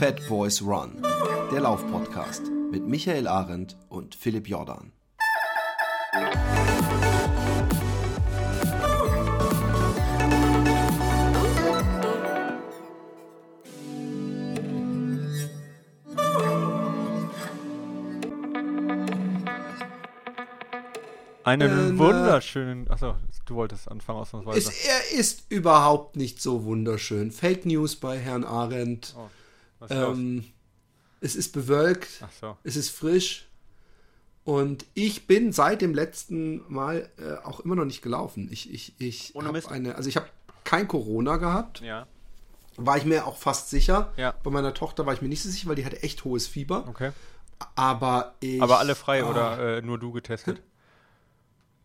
Fat Boys Run, der Laufpodcast mit Michael Arendt und Philipp Jordan. Einen Äh, wunderschönen. Achso, du wolltest anfangen ausnahmsweise. Es, er ist überhaupt nicht so wunderschön. Fake News bei Herrn Arendt. oh, ist? Ähm, es ist bewölkt, so. es ist frisch. Und ich bin seit dem letzten Mal äh, auch immer noch nicht gelaufen. Ich, ich, ich habe eine, also ich habe kein Corona gehabt. Ja, War ich mir auch fast sicher. Ja. Bei meiner Tochter war ich mir nicht so sicher, weil die hatte echt hohes Fieber. okay. Aber ich. Aber alle frei Ah. oder äh, nur du getestet?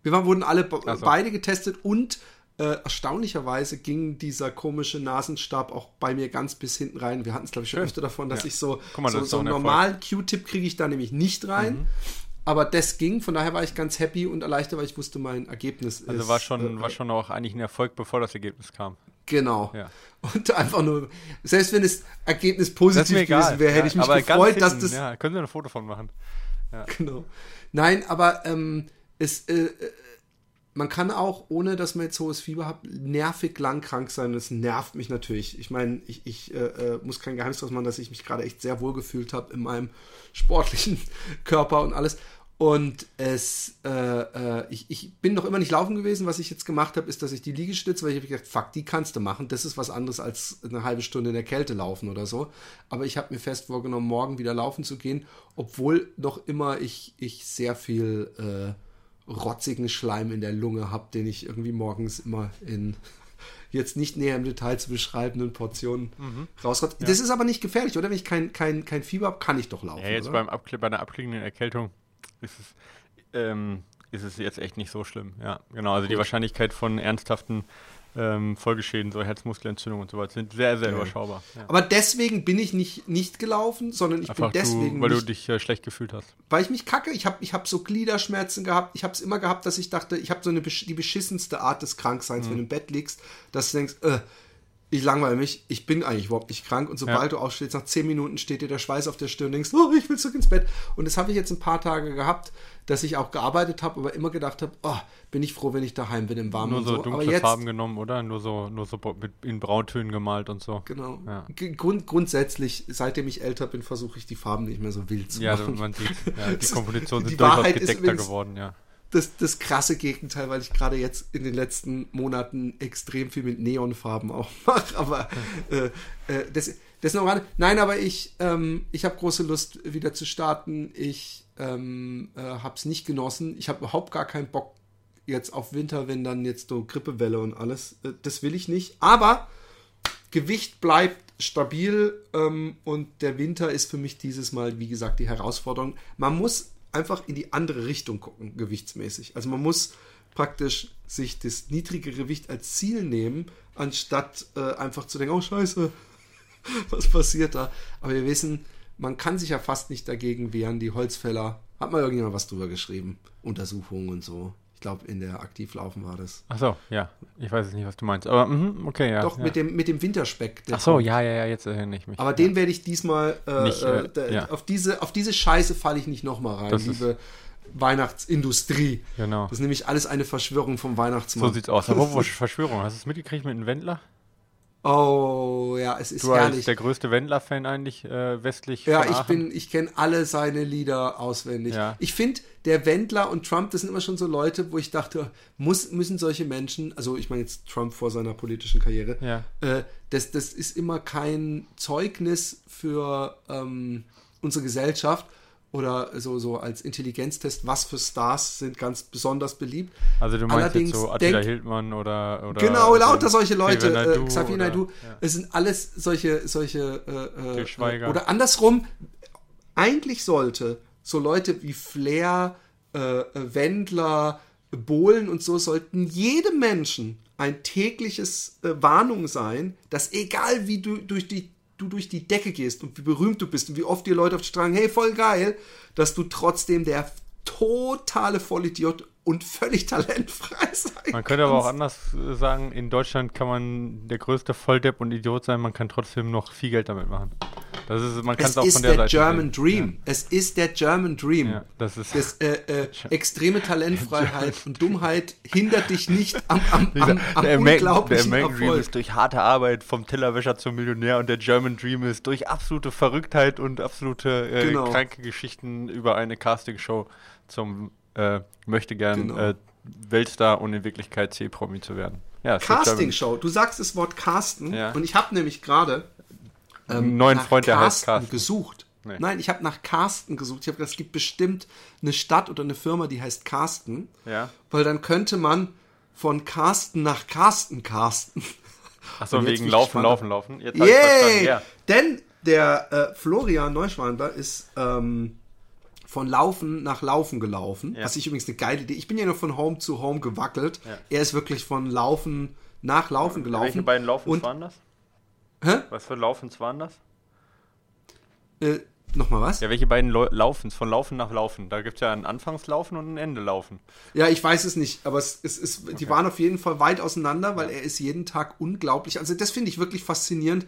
Wir waren, wurden alle so. beide getestet und äh, erstaunlicherweise ging dieser komische Nasenstab auch bei mir ganz bis hinten rein. Wir hatten es, glaube ich, schon Schön. öfter davon, dass Ja. ich so, mal, so, das so. Mhm. normalen Q-Tip kriege ich da nämlich nicht rein. Aber das ging, von daher war ich ganz happy und erleichtert, weil ich wusste, mein Ergebnis Also ist. war schon, äh, war schon auch eigentlich ein Erfolg, bevor das Ergebnis kam. Genau. Ja. Und einfach nur, selbst wenn das Ergebnis positiv gewesen wäre, hätte Ja, ich mich gefreut, dass hinten, das. Ja, können Sie ein Foto von machen? Genau. Nein, aber ähm, es, äh, äh, man kann auch, ohne dass man jetzt hohes Fieber hat, nervig lang krank sein. Das nervt mich natürlich. Ich meine, ich, ich äh, äh, muss kein Geheimnis draus machen, dass ich mich gerade echt sehr wohl gefühlt habe in meinem sportlichen Körper und alles. Und es, äh, äh, ich, ich bin noch immer nicht laufen gewesen. Was ich jetzt gemacht habe, ist, dass ich die Liegestütze, weil ich habe gedacht, fuck, die kannst du machen. Das ist was anderes als eine halbe Stunde in der Kälte laufen oder so. Aber ich habe mir fest vorgenommen, morgen wieder laufen zu gehen, obwohl noch immer ich, ich sehr viel äh, rotzigen Schleim in der Lunge habe, den ich irgendwie morgens immer in jetzt nicht näher im Detail zu beschreibenden Portionen Mhm. rausrotze. Das ist aber nicht gefährlich, oder? Wenn ich kein, kein, kein Fieber habe, kann ich doch laufen. Ja, jetzt oder? beim Abkl bei einer abklingenden Erkältung ist es, ähm, ist es jetzt echt nicht so schlimm. Ja, genau. Also die Wahrscheinlichkeit von ernsthaften ähm, Folgeschäden, so Herzmuskelentzündung und so weiter, sind sehr, sehr überschaubar. Ja. Aber deswegen bin ich nicht, nicht gelaufen, sondern ich Einfach bin deswegen du, weil nicht, du dich äh, schlecht gefühlt hast. weil ich mich kacke. Ich habe ich hab so Gliederschmerzen gehabt. Ich habe es immer gehabt, dass ich dachte, ich habe so eine die beschissenste Art des Krankseins, Mhm. wenn du im Bett liegst, dass du denkst, äh, ich langweile mich, ich bin eigentlich überhaupt nicht krank. Und sobald Ja. du aufstehst, nach zehn Minuten steht dir der Schweiß auf der Stirn und denkst, oh, ich will zurück ins Bett. Und das habe ich jetzt ein paar Tage gehabt, dass ich auch gearbeitet habe, aber immer gedacht habe, oh, bin ich froh, wenn ich daheim bin im Warmen Nur so so. Dunkle jetzt, Farben genommen, oder? Nur so, nur so in Brauntönen gemalt und so. Genau. Ja. Grund, grundsätzlich, seitdem ich älter bin, versuche ich die Farben nicht mehr so wild zu Ja, machen. man sieht, ja, die Kompositionen die sind durchaus Wahrheit ist gedeckter übrigens- geworden, ja. Das, das krasse Gegenteil, weil ich gerade jetzt in den letzten Monaten extrem viel mit Neonfarben auch mache. Aber äh, äh, das, das noch ran. Nein, aber ich, ähm, ich habe große Lust, wieder zu starten. Ich ähm, äh, habe es nicht genossen. Ich habe überhaupt gar keinen Bock jetzt auf Winter, wenn dann jetzt so Grippewelle und alles. Äh, das will ich nicht. Aber Gewicht bleibt stabil ähm, und der Winter ist für mich dieses Mal, wie gesagt, die Herausforderung. Man muss einfach in die andere Richtung gucken, gewichtsmäßig. Also man muss praktisch sich das niedrige Gewicht als Ziel nehmen, anstatt äh, einfach zu denken, oh scheiße, was passiert da? Aber wir wissen, man kann sich ja fast nicht dagegen wehren. Die Holzfäller, hat mal irgendjemand was drüber geschrieben, Untersuchungen und so. Ich glaube, in der Aktivlaufen war das. Ach so, ja. Ich weiß jetzt nicht, was du meinst. Aber, mhm, okay, ja. Doch, ja. mit, dem, mit dem Winterspeck. Ach so, kommt. ja, ja, ja, jetzt erinnere ich mich. Aber ja. den werde ich diesmal, äh, Nicht, äh, äh, da- ja. auf, diese, auf diese Scheiße falle ich nicht nochmal rein, Das liebe Weihnachtsindustrie. Genau. Das ist nämlich alles eine Verschwörung vom So Weihnachtsmann. sieht's aus. Aber Verschwörung, hast du es mitgekriegt mit einem Wendler? Oh, ja, es ist Du herrlich. der größte Wendler-Fan eigentlich äh, westlich Ja, ich bin, ich kenne alle seine Lieder auswendig. Ja. Ich finde, der Wendler und Trump, das sind immer schon so Leute, wo ich dachte, muss, müssen solche Menschen, also ich meine jetzt Trump vor seiner politischen Karriere, Ja. äh, das, das ist immer kein Zeugnis für ähm, unsere Gesellschaft oder so, so als Intelligenztest, was für Stars sind ganz besonders beliebt. Also du meinst Allerdings jetzt so Attila denk- Hildmann oder, oder genau, lauter solche Leute, Xavier äh, Naidoo Xavier oder- Naidoo, ja. es sind alles solche, solche äh, äh, oder andersrum, eigentlich sollte so Leute wie Flair, äh, äh, Wendler, Bohlen und so sollten jedem Menschen ein tägliches äh, Warnung sein, dass egal wie du durch die du durch die Decke gehst und wie berühmt du bist und wie oft dir Leute auf die Straße sagen, hey, voll geil, dass du trotzdem der totale Vollidiot und völlig talentfrei sein Man könnte aber auch kannst. anders äh, sagen, in Deutschland kann man der größte Volldepp und Idiot sein, man kann trotzdem noch viel Geld damit machen. Das ist, man kann Es auch ist von der der Seite German sehen. Dream. Es ist der German Dream. Ja, das ist Das, äh, äh, extreme Talentfreiheit und Dummheit hindert dich nicht am, am, am, am der, American, der unglaublichen American Dream ist durch harte Arbeit vom Tellerwäscher zum Millionär und der German Dream ist durch absolute Verrücktheit und absolute äh, Genau. kranke Geschichten über eine Castingshow zum äh, möchte gern Genau. äh, Weltstar und in Wirklichkeit C-Promi zu werden. Ja, Castingshow. Du sagst das Wort Casten Ja. und ich habe nämlich gerade ähm, neuen Freund, der heißt Carsten gesucht. Nee. Nein, ich habe nach Carsten gesucht. Ich habe gedacht, es gibt bestimmt eine Stadt oder eine Firma, die heißt Carsten. Ja. Weil dann könnte man von Carsten nach Carsten Carsten. Achso, wegen Laufen, gespannt. Laufen, Laufen. Jetzt Yay! ja. Denn der äh, Florian Neuschwander ist ähm, von Laufen nach Laufen gelaufen. Ja. Was ich übrigens eine geile Idee. Ich bin ja nur von Home zu Home gewackelt. Ja. Er ist wirklich von Laufen nach Laufen gelaufen. Welche beiden Laufens Und, waren das? Hä? Was für Laufens waren das? Äh, Nochmal was? Ja, welche beiden Lau- Laufens? Von Laufen nach Laufen. Da gibt es ja ein Anfangslaufen und ein Endelaufen. Ja, ich weiß es nicht, aber es, es, es, die waren auf jeden Fall weit auseinander, weil er ist jeden Tag unglaublich. Also das finde ich wirklich faszinierend,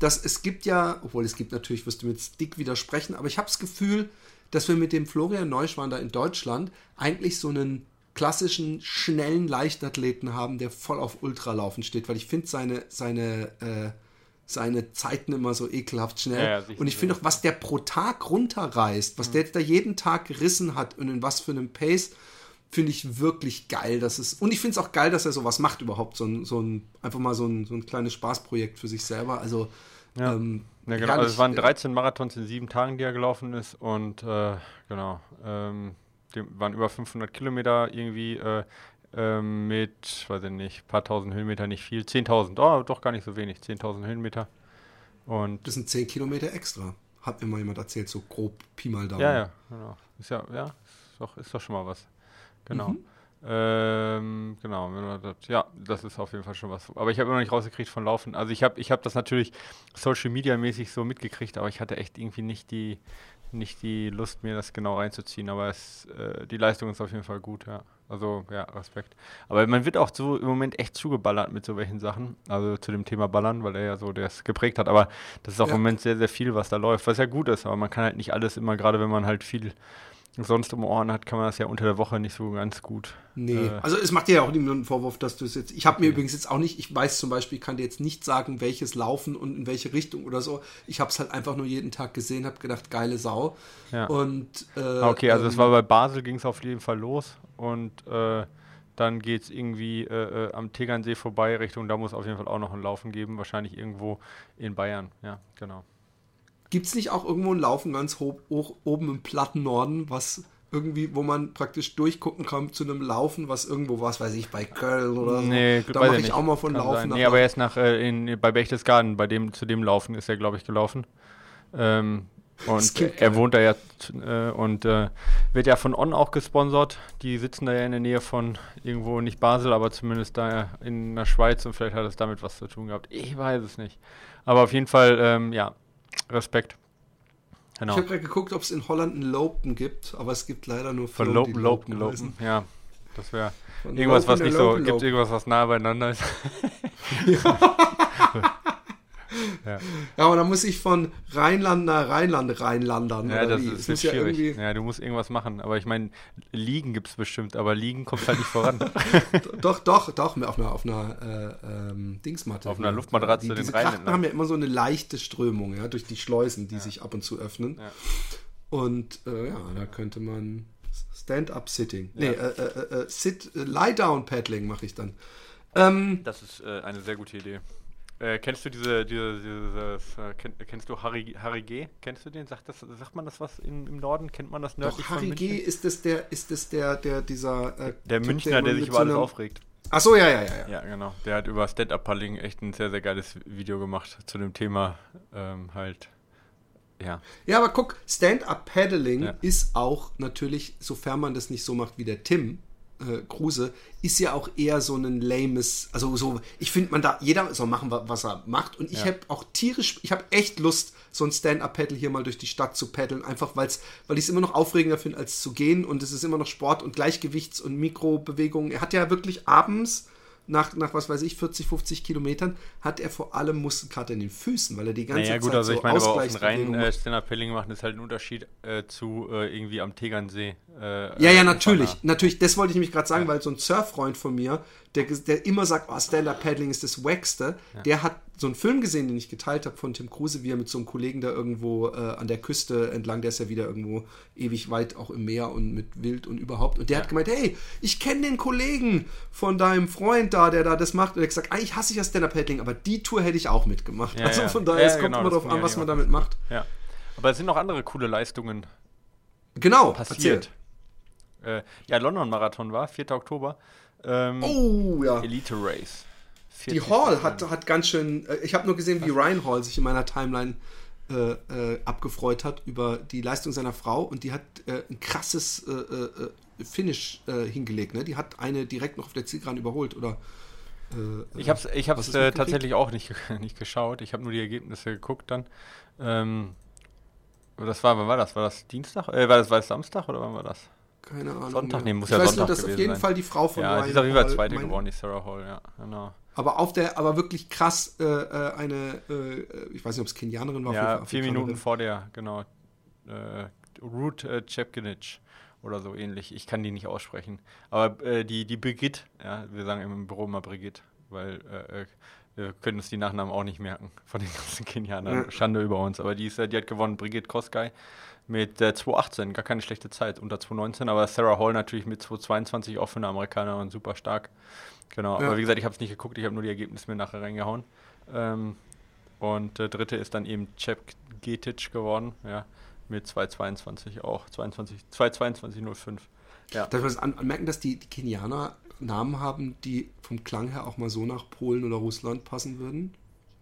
dass es gibt ja, obwohl es gibt natürlich, wirst du mir jetzt dick widersprechen, aber ich habe das Gefühl, dass wir mit dem Florian Neuschwander in Deutschland eigentlich so einen klassischen, schnellen Leichtathleten haben, der voll auf Ultralaufen steht, weil ich finde seine, seine, äh, seine Zeiten immer so ekelhaft schnell. Ja, ja, und ich finde auch, was der pro Tag runterreißt, was der jetzt da jeden Tag gerissen hat und in was für einem Pace, finde ich wirklich geil. Dass es, und ich finde es auch geil, dass er sowas macht überhaupt. So ein, so ein einfach mal so ein, so ein kleines Spaßprojekt für sich selber. Also, Ja. ähm, Ja, genau. Also es waren 13 Marathons in sieben Tagen, die er gelaufen ist und äh, genau, ähm, waren über 500 Kilometer irgendwie äh, ähm, mit, weiß ich nicht, paar tausend Höhenmeter, nicht viel, 10.000, oh, doch gar nicht so wenig, 10.000 Höhenmeter und Das sind 10 Kilometer extra. Hat mir mal jemand erzählt, so grob Pi mal Daumen. ja, ja, genau, ist ja, ja, ist doch, ist doch schon mal was, genau. Mhm. Ähm, genau, ja, das ist auf jeden Fall schon was. Aber ich habe immer noch nicht rausgekriegt von Laufen. Also ich habe ich hab das natürlich Social Media mäßig so mitgekriegt, aber ich hatte echt irgendwie nicht die, nicht die Lust, mir das genau reinzuziehen. Aber es, äh, die Leistung ist auf jeden Fall gut, ja. Also, ja, Respekt. Aber man wird auch so im Moment echt zugeballert mit so welchen Sachen. Also zu dem Thema Ballern, weil er ja so das geprägt hat. Aber das ist auch Ja. im Moment sehr, sehr viel, was da läuft, was ja gut ist. Aber man kann halt nicht alles immer, gerade wenn man halt viel sonst um Ohren hat, kann man das ja unter der Woche nicht so ganz gut. Nee, Äh, also es macht dir ja auch niemand einen Vorwurf, dass du es jetzt. Ich habe mir übrigens jetzt auch nicht, ich weiß zum Beispiel, ich kann dir jetzt nicht sagen, welches Laufen und in welche Richtung oder so. Ich habe es halt einfach nur jeden Tag gesehen, habe gedacht, geile Sau. Ja. Und äh, Okay, also es ähm, war bei Basel ging es auf jeden Fall los und äh, dann geht es irgendwie äh, äh, am Tegernsee vorbei Richtung, da muss auf jeden Fall auch noch ein Laufen geben, wahrscheinlich irgendwo in Bayern, ja, genau. Gibt es nicht auch irgendwo ein Laufen ganz hoch, hoch oben im platten Norden, was irgendwie, wo man praktisch durchgucken kann zu einem Laufen, was irgendwo, was weiß ich, bei Köln oder Nee, so. Da weiß mache ich nicht. auch mal von Kann Laufen sein. Nee, aber er ist nach, äh, in, bei Berchtesgaden, bei dem, zu dem Laufen ist er, glaube ich, gelaufen. Ähm, und er wohnt da ja äh, und äh, wird ja von On auch gesponsert. Die sitzen da ja in der Nähe von irgendwo, nicht Basel, aber zumindest da in der Schweiz und vielleicht hat es damit was zu tun gehabt. Ich weiß es nicht. Aber auf jeden Fall, ähm, ja, Respekt. Genau. Ich habe gerade geguckt, ob es in Holland einen Lopen gibt, aber es gibt leider nur Von Lopen, Lopen. Lopen. Ja, das wäre irgendwas, was Lopen, nicht der so, Lopen, gibt Lopen. irgendwas, was nah beieinander ist. ja. Ja, aber da muss ich von Rheinland nach Rheinland reinlandern. Ja, das wie? ist, muss ja schwierig. irgendwie- Ja, du musst irgendwas machen. Aber ich meine, Liegen gibt es bestimmt, aber Liegen kommt halt nicht voran. Doch, doch, doch, auf einer, auf einer äh, ähm, Dingsmatte. Auf einer Luftmatratze Die, den diese Krachten entlang. haben ja immer so eine leichte Strömung, ja, durch die Schleusen, die sich ab und zu öffnen. Ja. Und äh, ja, da könnte man Stand-up-Sitting. Nee, äh, äh, äh, Sit, äh, Lie-down-Paddling mache ich dann. Ähm, Das ist eine sehr gute Idee. Äh, kennst du diese, diese dieses, äh, kenn, kennst du Harry, Harry G? Kennst du den? Sagt, das, sagt man das was in, im Norden? Kennt man das nördlich doch, Harry G. Ist das der, ist das der, der, dieser äh, Der Typ, Münchner, der immer sich über alles aufregt. Ach so, ja, ja, ja, ja. Ja, genau. Der hat über Stand-Up-Paddling echt ein sehr, sehr geiles Video gemacht zu dem Thema ähm, halt. Ja. Ja, aber guck, Stand-up-Paddling Ja. ist auch natürlich, sofern man das nicht so macht wie der Tim äh, Kruse, ist ja auch eher so ein lames, also so, ich finde, man da, jeder soll machen, wa- was er macht. Und ich Ja. habe auch tierisch, ich habe echt Lust, so ein Stand-up-Paddle hier mal durch die Stadt zu paddeln, einfach weil's, weil ich es immer noch aufregender finde, als zu gehen. Und es ist immer noch Sport und Gleichgewichts- und Mikrobewegungen. Er hat ja wirklich abends nach, nach was weiß ich, 40, 50 Kilometern, hat er vor allem Muskelkater in den Füßen, weil er die ganze naja, Zeit gut, also so ich meine, aber auf den Ausgleichsbewegungen äh, Stand-Up-Paddling machen ist halt ein Unterschied äh, zu äh, irgendwie am Tegernsee. Äh, Ja, ja, äh, natürlich. Natürlich, das wollte ich nämlich gerade sagen, Ja. weil so ein Surffreund von mir, der, der immer sagt, oh, Stand-Up-Paddling ist das Wackste, der hat so einen Film gesehen, den ich geteilt habe von Tim Kruse, wie er mit so einem Kollegen da irgendwo äh, an der Küste entlang, der ist ja wieder irgendwo ewig weit auch im Meer und mit Wild und überhaupt. Und der hat gemeint, hey, ich kenne den Kollegen von deinem Freund da, der da das macht. Und er hat gesagt, eigentlich hasse ich ja Stand-Up-Paddling, aber die Tour hätte ich auch mitgemacht. Ja, also ja. von daher, Ja, es kommt genau, immer darauf an, ja was man damit macht. Ja. Aber es sind noch andere coole Leistungen Genau, passiert. Äh, ja, London-Marathon war, 4. Oktober. Ähm, Oh, ja. Elite Race. Die 40 Hall hat, hat ganz schön. äh, Ich habe nur gesehen, wie Ryan Hall sich in meiner Timeline äh, äh, abgefreut hat über die Leistung seiner Frau und die hat äh, ein krasses äh, äh, Finish hingelegt. Ne? Die hat eine direkt noch auf der Zielgeraden überholt oder. Ich habe es ich hab's, tatsächlich auch nicht, nicht geschaut. Ich habe nur die Ergebnisse geguckt dann. Ähm, das war, wann war das? War das Dienstag? War, das, war das Samstag oder wann war das? Keine Ahnung. Sonntag? mehr. Nee, muss ich ja weiß Sonntag nur, dass auf jeden sein. Fall die Frau von ja, Ryan sie ist auf jeden Fall Zweite mein- geworden, die Sarah Hall, ja, genau. Aber auf der, aber wirklich krass äh, äh, eine, äh, ich weiß nicht, ob es Kenianerin war. Ja, vier. Minuten vor der, genau. Äh, Ruth äh, Chepkinich oder so ähnlich. Ich kann die nicht aussprechen. Aber äh, die, die Brigitte, ja, wir sagen im Büro immer Brigitte, weil äh, äh, wir können uns die Nachnamen auch nicht merken von den ganzen Kenianern. Ja. Schande über uns. Aber die, ist, äh, die hat gewonnen, Brigitte Kosgei mit äh, 2,18. Gar keine schlechte Zeit, unter 2,19. Aber Sarah Hall natürlich mit 2,22 auch für eine Amerikanerin super stark. Genau, Ja. aber wie gesagt, ich habe es nicht geguckt, ich habe nur die Ergebnisse mir nachher reingehauen. Ähm, und der dritte ist dann eben Cep Getic geworden, ja, mit 2,22 auch, 22, 2,22,05. Ja. Darf man an, anmerken, dass die, die Kenianer Namen haben, die vom Klang her auch mal so nach Polen oder Russland passen würden?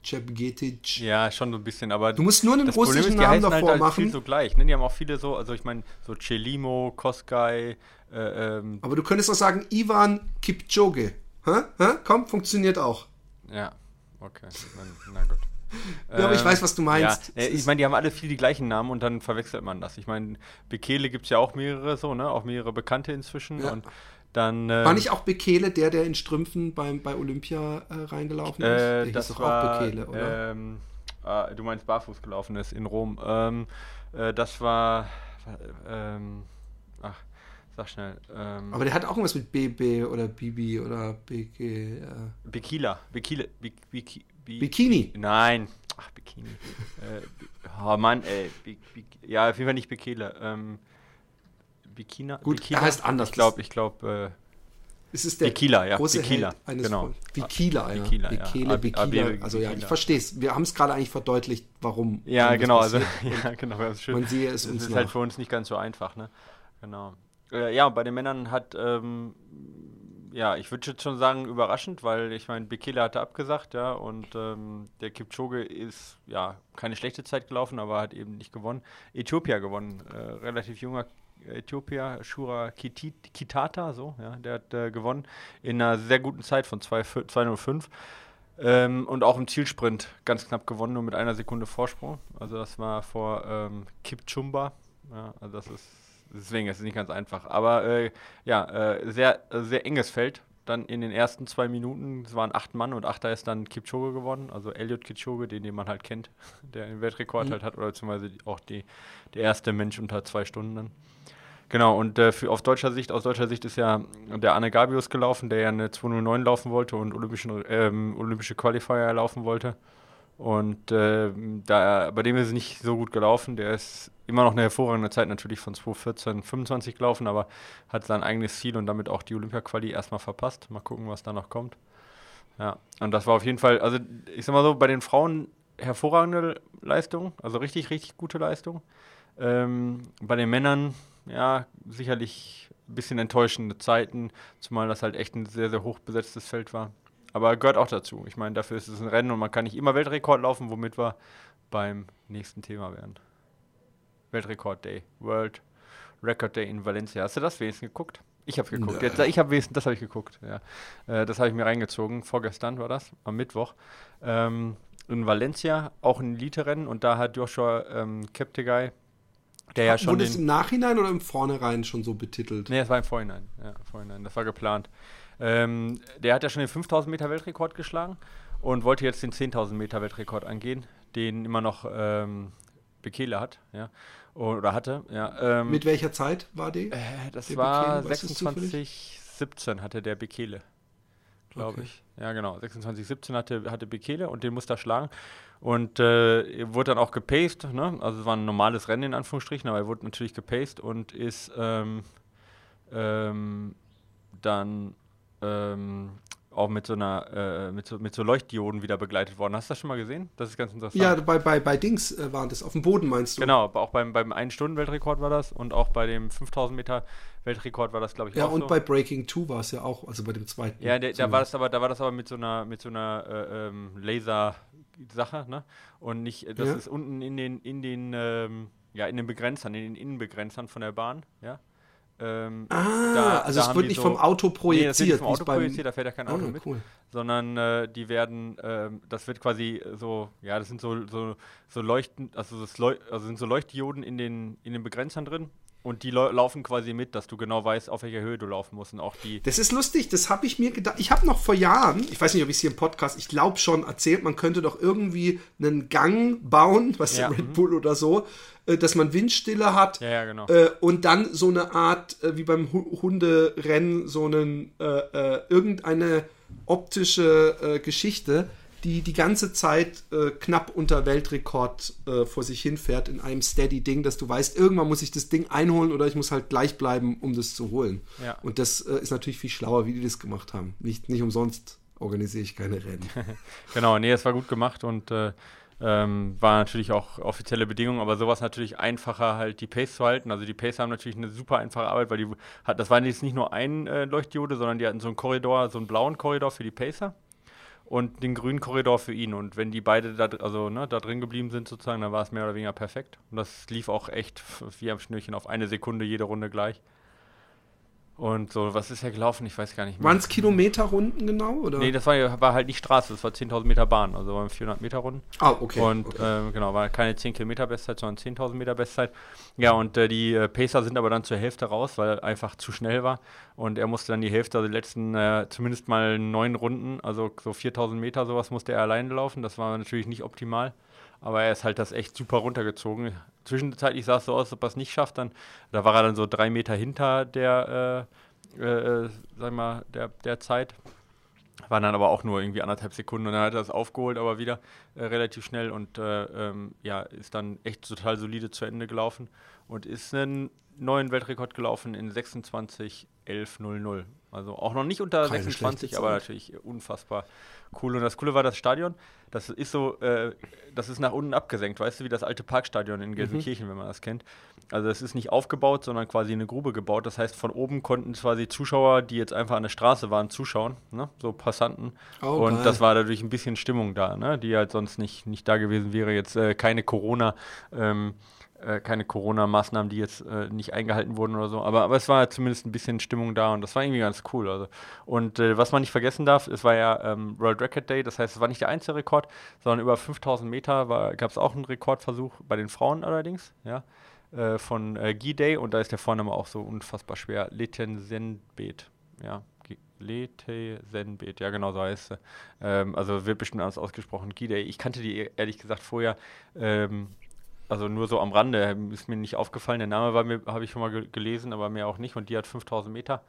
Cebgetic. ja, schon so ein bisschen, aber Du musst nur einen russischen ist, die Namen halt, davor halt viel machen. so gleich, ne? Die haben auch viele so, also ich meine, so Celimo, Koskai, äh, ähm, Aber du könntest auch sagen, Ivan Kipchoge. Hä? Hä? Komm, funktioniert auch. ja, okay, na, gut. Ja, aber ich weiß, was du meinst. Ja, äh, ich meine, die haben alle viel die gleichen Namen und dann verwechselt man das. Ich meine, Bekele gibt es ja auch mehrere so, ne? Auch mehrere Bekannte inzwischen. Ja. Und dann. ähm, War nicht auch Bekele der, der in Strümpfen beim, bei Olympia äh, reingelaufen ist? Äh, der hieß das doch war, auch Bekele, oder? Ähm, ah, du meinst barfuß gelaufen ist in Rom. Ähm, äh, das war, ähm, ach, sag schnell. Ähm, aber der hat auch irgendwas mit BB oder Bibi oder BG. Äh, Bikila, Bikile, Bik, Bik, Bi- Bikini. Nein, ach Bikini. äh, oh Mann, ey, ja auf jeden Fall nicht Bekele. Ähm, Bikina. Gut, Bikila? er heißt anders. Ich glaube, ich glaube. Es ist der Bikila, ja, große Bikila, Held eines genau. Volkes. Bikila, ja. Bikila, ja. Bekele, Ab- Bikila. Also ja, Bikila. ich verstehe es. Wir haben es gerade eigentlich verdeutlicht, warum. Äh, ja, genau, also ja, genau. Das ist schön. Man sehe es Das uns ist nach. halt für uns nicht ganz so einfach, ne? Genau. Äh, ja, bei den Männern hat, ähm, ja, ich würde jetzt schon sagen, überraschend, weil ich meine, Bekele hatte abgesagt, ja, und ähm, der Kipchoge ist, ja, keine schlechte Zeit gelaufen, aber hat eben nicht gewonnen. Äthiopia gewonnen, äh, relativ junger Äthiopier, Shura Kitata, so, ja, der hat äh, gewonnen in einer sehr guten Zeit von 2,5 2,05. Ähm, und auch im Zielsprint ganz knapp gewonnen, nur mit einer Sekunde Vorsprung. Also das war vor ähm, Kipchumba. Ja, also das ist deswegen ist es nicht ganz einfach. Aber äh, ja, äh, sehr, äh, sehr enges Feld. Dann in den ersten zwei Minuten, es waren acht Mann und achter ist dann Kipchoge gewonnen, also Elliot Kipchoge, den, den man halt kennt, der den Weltrekord Mhm. halt hat, oder beziehungsweise auch die, der erste Mensch unter zwei Stunden dann. Genau, und äh, für, auf deutscher Sicht, aus deutscher Sicht ist ja der Arne Gabius gelaufen, der ja eine 209 laufen wollte und olympischen, ähm, olympische Qualifier laufen wollte. Und ähm, da, bei dem ist es nicht so gut gelaufen. Der ist immer noch eine hervorragende Zeit natürlich von 2014, 25 gelaufen, aber hat sein eigenes Ziel und damit auch die Olympia-Quali erstmal verpasst. Mal gucken, was da noch kommt. Ja, und das war auf jeden Fall, also ich sag mal so, bei den Frauen hervorragende Leistung, also richtig, richtig gute Leistung. Ähm, bei den Männern, ja, sicherlich ein bisschen enttäuschende Zeiten, zumal das halt echt ein sehr, sehr hoch besetztes Feld war. Aber gehört auch dazu. Ich meine, dafür ist es ein Rennen und man kann nicht immer Weltrekord laufen, womit wir beim nächsten Thema wären. Weltrekord Day, World Record Day in Valencia. Hast du das wenigstens geguckt? Ich habe geguckt. Jetzt, ich habe wenigstens, das habe ich geguckt. Ja. Äh, das habe ich mir reingezogen. Vorgestern war das, am Mittwoch. Ähm, in Valencia, auch ein Elite-Rennen und da hat Joshua ähm, Keptegei, der ja schon Wurde es im Nachhinein oder im Vornherein schon so betitelt? Nee, es war im Vorhinein. Ja, im Vorhinein. Das war geplant. Ähm, der hat ja schon den 5000 Meter Weltrekord geschlagen und wollte jetzt den 10.000 Meter Weltrekord angehen, den immer noch ähm, Bekele hat, ja, oder hatte, ja. Ähm, Mit welcher Zeit war die? Äh, das war 26, 17 hatte der Bekele, glaube okay. ich. Ja, genau, 26, 17 hatte, hatte Bekele und den musste er schlagen. Und äh, wurde dann auch gepaced, ne? also es war ein normales Rennen in Anführungsstrichen, aber er wurde natürlich gepaced und ist ähm, ähm, dann ähm, auch mit so einer, äh, mit, so, mit so Leuchtdioden wieder begleitet worden. Hast du das schon mal gesehen? Das ist ganz interessant. Ja, bei, bei, bei Dings äh, waren das, auf dem Boden meinst du? Genau, auch beim, beim 1-Stunden-Weltrekord war das und auch bei dem 5000 Meter Weltrekord war das, glaube ich, ja, auch und so. bei Breaking 2 war es ja auch, also bei dem zweiten. Ja, der, da war das aber, da war das aber mit so einer, mit so einer äh, ähm, Laser-Sache, ne? Und nicht, das ja. ist unten in den, in den, ähm, ja, in den Begrenzern, in den Innenbegrenzern von der Bahn, ja. Ähm, ah, da, also da es wird nicht so, vom Auto projiziert. Nee, das wird nicht vom Auto projiziert, da fährt ja kein Auto oh, mit. Cool. Sondern äh, die werden, äh, das wird quasi so, ja, das sind so, so, so Leuchten, also, das Leu also sind so Leuchtdioden in den, in den Begrenzern drin und die laufen quasi mit, dass du genau weißt, auf welcher Höhe du laufen musst. Und auch die. Das ist lustig, das habe ich mir gedacht. Ich habe noch vor Jahren, ich weiß nicht, ob ich es hier im Podcast, ich glaube schon erzählt, man könnte doch irgendwie einen Gang bauen, was ja, Red mhm. Bull oder so, äh, dass man Windstille hat. Ja, ja genau. Äh, und dann so eine Art, äh, wie beim Hunderennen, so einen, äh, äh, irgendeine optische äh, Geschichte die die ganze Zeit äh, knapp unter Weltrekord äh, vor sich hinfährt in einem Steady-Ding, dass du weißt, irgendwann muss ich das Ding einholen oder ich muss halt gleich bleiben, um das zu holen. Ja. Und das äh, ist natürlich viel schlauer, wie die das gemacht haben. Nicht, nicht umsonst organisiere ich keine Rennen. genau, nee, es war gut gemacht und äh, ähm, war natürlich auch offizielle Bedingungen, aber sowas natürlich einfacher, halt die Pace zu halten. Also die Pace haben natürlich eine super einfache Arbeit, weil die hat, das war jetzt nicht nur ein äh, Leuchtdiode, sondern die hatten so einen Korridor, so einen blauen Korridor für die Pacer und den grünen Korridor für ihn. Und wenn die beide da, also, ne, da drin geblieben sind, sozusagen, dann war es mehr oder weniger perfekt. Und das lief auch echt wie am Schnürchen auf eine Sekunde jede Runde gleich. Und so, was ist ja gelaufen? Ich weiß gar nicht mehr. Waren es Kilometerrunden genau? Oder? Nee, das war, war halt nicht Straße, das war 10.000 Meter Bahn, also waren 400 Meter Runden. Ah, okay. Und okay. Äh, genau, war keine 10 Kilometer Bestzeit, sondern 10.000 Meter Bestzeit. Ja, und äh, die äh, Pacer sind aber dann zur Hälfte raus, weil er einfach zu schnell war. Und er musste dann die Hälfte, also die letzten äh, zumindest mal neun Runden, also so 4.000 Meter, sowas musste er alleine laufen. Das war natürlich nicht optimal. Aber er ist halt das echt super runtergezogen. Zwischenzeitlich sah es so aus, ob er es nicht schafft. Dann, da war er dann so drei Meter hinter der äh, äh, sag mal, der, der Zeit. Waren dann aber auch nur irgendwie anderthalb Sekunden und dann hat er das aufgeholt, aber wieder äh, relativ schnell und äh, ähm, ja, ist dann echt total solide zu Ende gelaufen und ist einen neuen Weltrekord gelaufen in 26.11.00. Also auch noch nicht unter Keine 26, aber natürlich unfassbar cool. Und das Coole war das Stadion. Das ist so, äh, das ist nach unten abgesenkt, weißt du, wie das alte Parkstadion in Gelsenkirchen, mhm. wenn man das kennt. Also es ist nicht aufgebaut, sondern quasi eine Grube gebaut. Das heißt, von oben konnten quasi Zuschauer, die jetzt einfach an der Straße waren, zuschauen, ne? so Passanten. Oh, und geil. das war dadurch ein bisschen Stimmung da, ne? die halt sonst nicht, nicht da gewesen wäre. Jetzt äh, keine Corona- ähm, äh, keine Corona-Maßnahmen, die jetzt äh, nicht eingehalten wurden oder so. Aber, aber es war zumindest ein bisschen Stimmung da und das war irgendwie ganz cool. Also. Und äh, was man nicht vergessen darf, es war ja ähm, World Record Day, das heißt, es war nicht der einzige Rekord, sondern über 5000 Meter gab es auch einen Rekordversuch bei den Frauen allerdings, ja, äh, von äh, Guy Day und da ist der Vorname auch so unfassbar schwer. Leten Senbet, ja. Lete Senbet, ja genau so heißt sie. Ähm, also wird bestimmt anders ausgesprochen. Day. Ich kannte die ehrlich gesagt vorher ähm, also nur so am Rande, ist mir nicht aufgefallen. Der Name war mir, habe ich schon mal gelesen, aber mir auch nicht. Und die hat 5000 Meter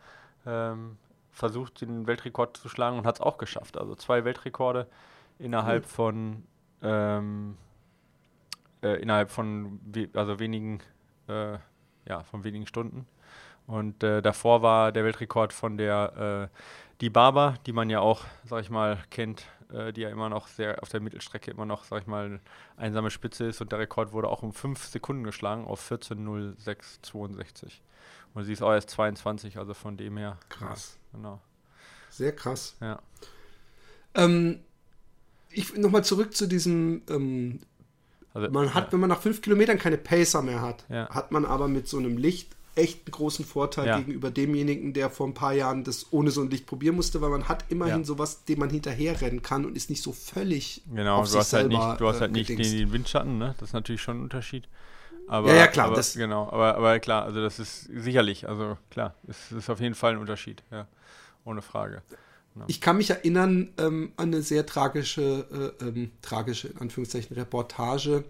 ähm, versucht, den Weltrekord zu schlagen und hat es auch geschafft. Also zwei Weltrekorde innerhalb mhm. von ähm, äh, innerhalb von we also wenigen äh, ja von wenigen Stunden. Und äh, davor war der Weltrekord von der äh, die Barber, die man ja auch, sag ich mal, kennt die ja immer noch sehr auf der Mittelstrecke immer noch, sag ich mal, einsame Spitze ist und der Rekord wurde auch um 5 Sekunden geschlagen auf 14.06.62. Und sie ist auch erst 22, also von dem her. Krass. Genau. Sehr krass. Ja. Ähm, ich nochmal zurück zu diesem ähm, also, man hat, ja. wenn man nach fünf Kilometern keine Pacer mehr hat, ja. hat man aber mit so einem Licht echt einen großen Vorteil ja. gegenüber demjenigen, der vor ein paar Jahren das ohne so ein Licht probieren musste, weil man hat immerhin ja. sowas, dem man hinterherrennen kann und ist nicht so völlig. Genau, auf du, hast halt nicht, du hast halt nicht gedingst. den Windschatten, ne? Das ist natürlich schon ein Unterschied. Aber, ja, ja, klar. Aber, das genau, aber, aber klar, also das ist sicherlich, also klar, es ist auf jeden Fall ein Unterschied, ja. ohne Frage. Ich kann mich erinnern ähm, an eine sehr tragische, äh, ähm, tragische, in Anführungszeichen, Reportage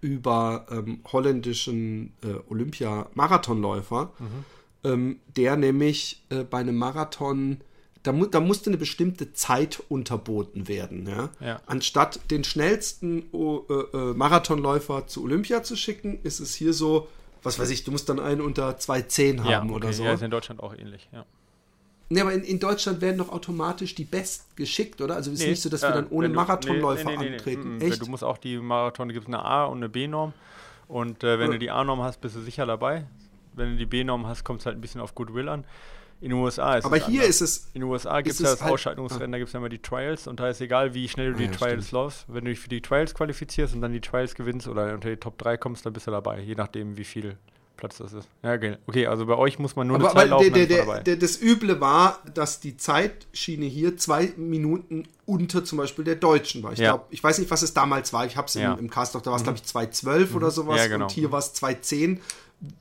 über ähm, holländischen äh, Olympia-Marathonläufer, mhm. Ähm, der nämlich äh, bei einem Marathon da, mu da musste eine bestimmte Zeit unterboten werden. Ja? ja. Anstatt den schnellsten oh, äh, äh, Marathonläufer zu Olympia zu schicken, ist es hier so, was weiß ich, du musst dann einen unter 2,10 haben ja, okay. oder so. Ja, ist in Deutschland auch ähnlich, ja. Nee, aber in, in, Deutschland werden doch automatisch die Best geschickt, oder? Also es ist nee, nicht so, dass wir dann ohne du, Marathonläufer nee, nee, antreten. Mm, Echt? Du musst auch die Marathon, da gibt es eine A- und eine B-Norm. Und äh, wenn ja. du die A-Norm hast, bist du sicher dabei. Wenn du die B-Norm hast, kommt es halt ein bisschen auf Goodwill an. In den USA ist Aber es hier anders. ist es. In den USA gibt es ja das halt, Ausscheidungsrennen, ah. da gibt es ja immer die Trials und da ist egal, wie schnell du die ah, ja, Trials stimmt. läufst. Wenn du dich für die Trials qualifizierst und dann die Trials gewinnst oder unter die Top 3 kommst, dann bist du dabei, je nachdem, wie viel Platz das ist. Ja, okay. okay also bei euch muss man nur aber, eine Zeit laufen, der, der, der, Das Üble war, dass die Zeitschiene hier zwei Minuten unter zum Beispiel der deutschen war. Ich ja. glaube, ich weiß nicht, was es damals war. Ich habe es ja. im, im Cast da war es, mhm. glaube ich, 2.12 mhm. oder sowas. Ja, genau. Und hier war es 2.10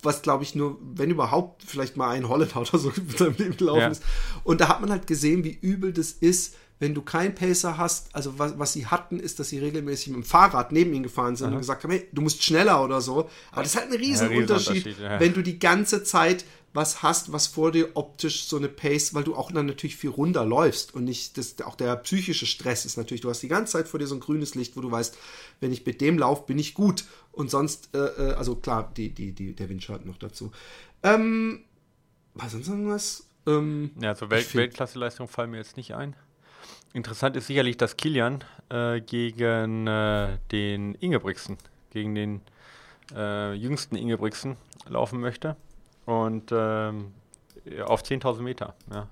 was glaube ich nur, wenn überhaupt, vielleicht mal ein Holländer oder so in seinem Leben gelaufen ja. ist. Und da hat man halt gesehen, wie übel das ist, wenn du keinen Pacer hast. Also was, was sie hatten, ist, dass sie regelmäßig mit dem Fahrrad neben ihn gefahren sind Aha. und gesagt haben, hey, du musst schneller oder so. Aber das ist halt ein Riesenunterschied, ja, wenn du die ganze Zeit was hast, was vor dir optisch so eine Pace, weil du auch dann natürlich viel runter läufst und nicht, das, auch der psychische Stress ist natürlich, du hast die ganze Zeit vor dir so ein grünes Licht, wo du weißt, wenn ich mit dem laufe, bin ich gut und sonst, äh, äh, also klar, die, die, die, der Windschatten noch dazu. Ähm, was sonst irgendwas? Ähm, ja, so Welt Weltklasseleistung fallen mir jetzt nicht ein. Interessant ist sicherlich, dass Kilian äh, gegen äh, den Ingebrigtsen, gegen den äh, jüngsten Ingebrigtsen laufen möchte. Und ähm, auf 10.000 Meter, ja.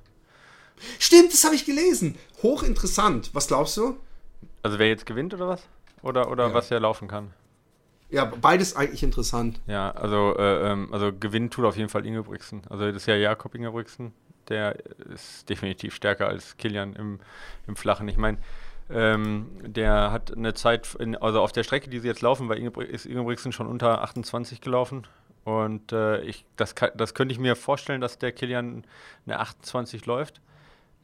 Stimmt, das habe ich gelesen. Hochinteressant. Was glaubst du? Also wer jetzt gewinnt oder was? Oder, oder ja. was er laufen kann? Ja, beides eigentlich interessant. Ja, also, äh, ähm, also gewinnen tut auf jeden Fall Ingebrigtsen. Also das ist ja Jakob Ingebrigtsen. Der ist definitiv stärker als Kilian im, im Flachen. Ich meine, ähm, der hat eine Zeit, in, also auf der Strecke, die sie jetzt laufen, war Ingebr ist Ingebrigtsen schon unter 28 gelaufen. Und äh, ich, das, das könnte ich mir vorstellen, dass der Kilian eine 28 läuft.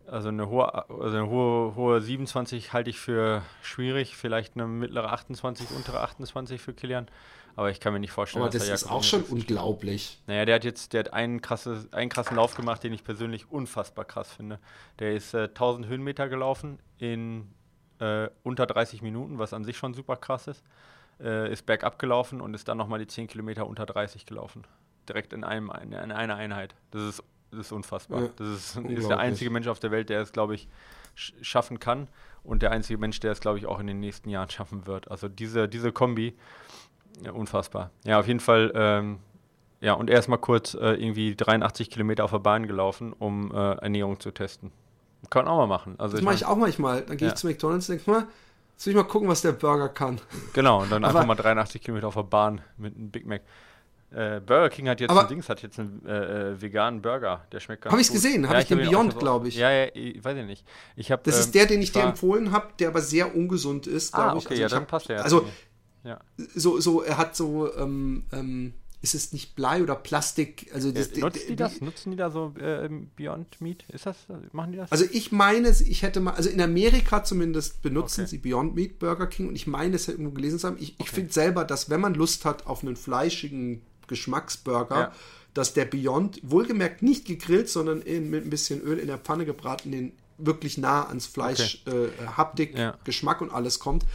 Also eine hohe, also eine hohe, hohe 27 halte ich für schwierig, vielleicht eine mittlere 28, untere 28 für Kilian. Aber ich kann mir nicht vorstellen, Aber das ist auch schon unglaublich. Naja, der hat jetzt, der hat einen, krasse, einen krassen Lauf gemacht, den ich persönlich unfassbar krass finde. Der ist äh, 1000 Höhenmeter gelaufen in äh, unter 30 Minuten, was an sich schon super krass ist äh, ist bergab gelaufen und ist dann nochmal die 10 Kilometer unter 30 gelaufen. Direkt in, einem, in, in einer Einheit. Das ist, das ist unfassbar. Ja, das ist, ist, der einzige Mensch auf der Welt, der es, glaube ich, sch schaffen kann und der einzige Mensch, der es, glaube ich, auch in den nächsten Jahren schaffen wird. Also diese, diese Kombi, ja, unfassbar. Ja, auf jeden Fall. Ähm, ja, und erstmal kurz äh, irgendwie 83 Kilometer auf der Bahn gelaufen, um äh, Ernährung zu testen. Kann man auch mal machen. Also das mache ich auch manchmal. Dann gehe ja. ich zu McDonalds und denke mal, Jetzt will ich mal gucken, was der Burger kann. Genau, und dann einfach mal 83 Kilometer auf der Bahn mit einem Big Mac. Äh, Burger King hat jetzt aber, ein Dings, hat jetzt einen äh, äh veganen Burger, der schmeckt ganz Habe ich gesehen, habe ja, ich den Beyond, glaube ich. Ja, ja, ich weiß ich nicht. Ich hab, das ähm, ist der, den ich dir empfohlen habe, der aber sehr ungesund ist, glaube ah, okay, ich. Also ja, ich dann hab, passt der. Also, ja. so, so, er hat so, ähm, ähm, ist es nicht Blei oder Plastik? Also das, ja, nutzen die das? Nutzen die da so äh, Beyond Meat? Ist das? Machen die das? Also ich meine, ich hätte mal, also in Amerika zumindest benutzen okay. sie Beyond Meat Burger King und ich meine, es irgendwo gelesen zu haben. Ich, okay. ich finde selber, dass wenn man Lust hat auf einen fleischigen Geschmacksburger, ja. dass der Beyond, wohlgemerkt nicht gegrillt, sondern in, mit ein bisschen Öl in der Pfanne gebraten, den wirklich nah ans Fleisch, okay. äh, Haptik, ja. Geschmack und alles kommt.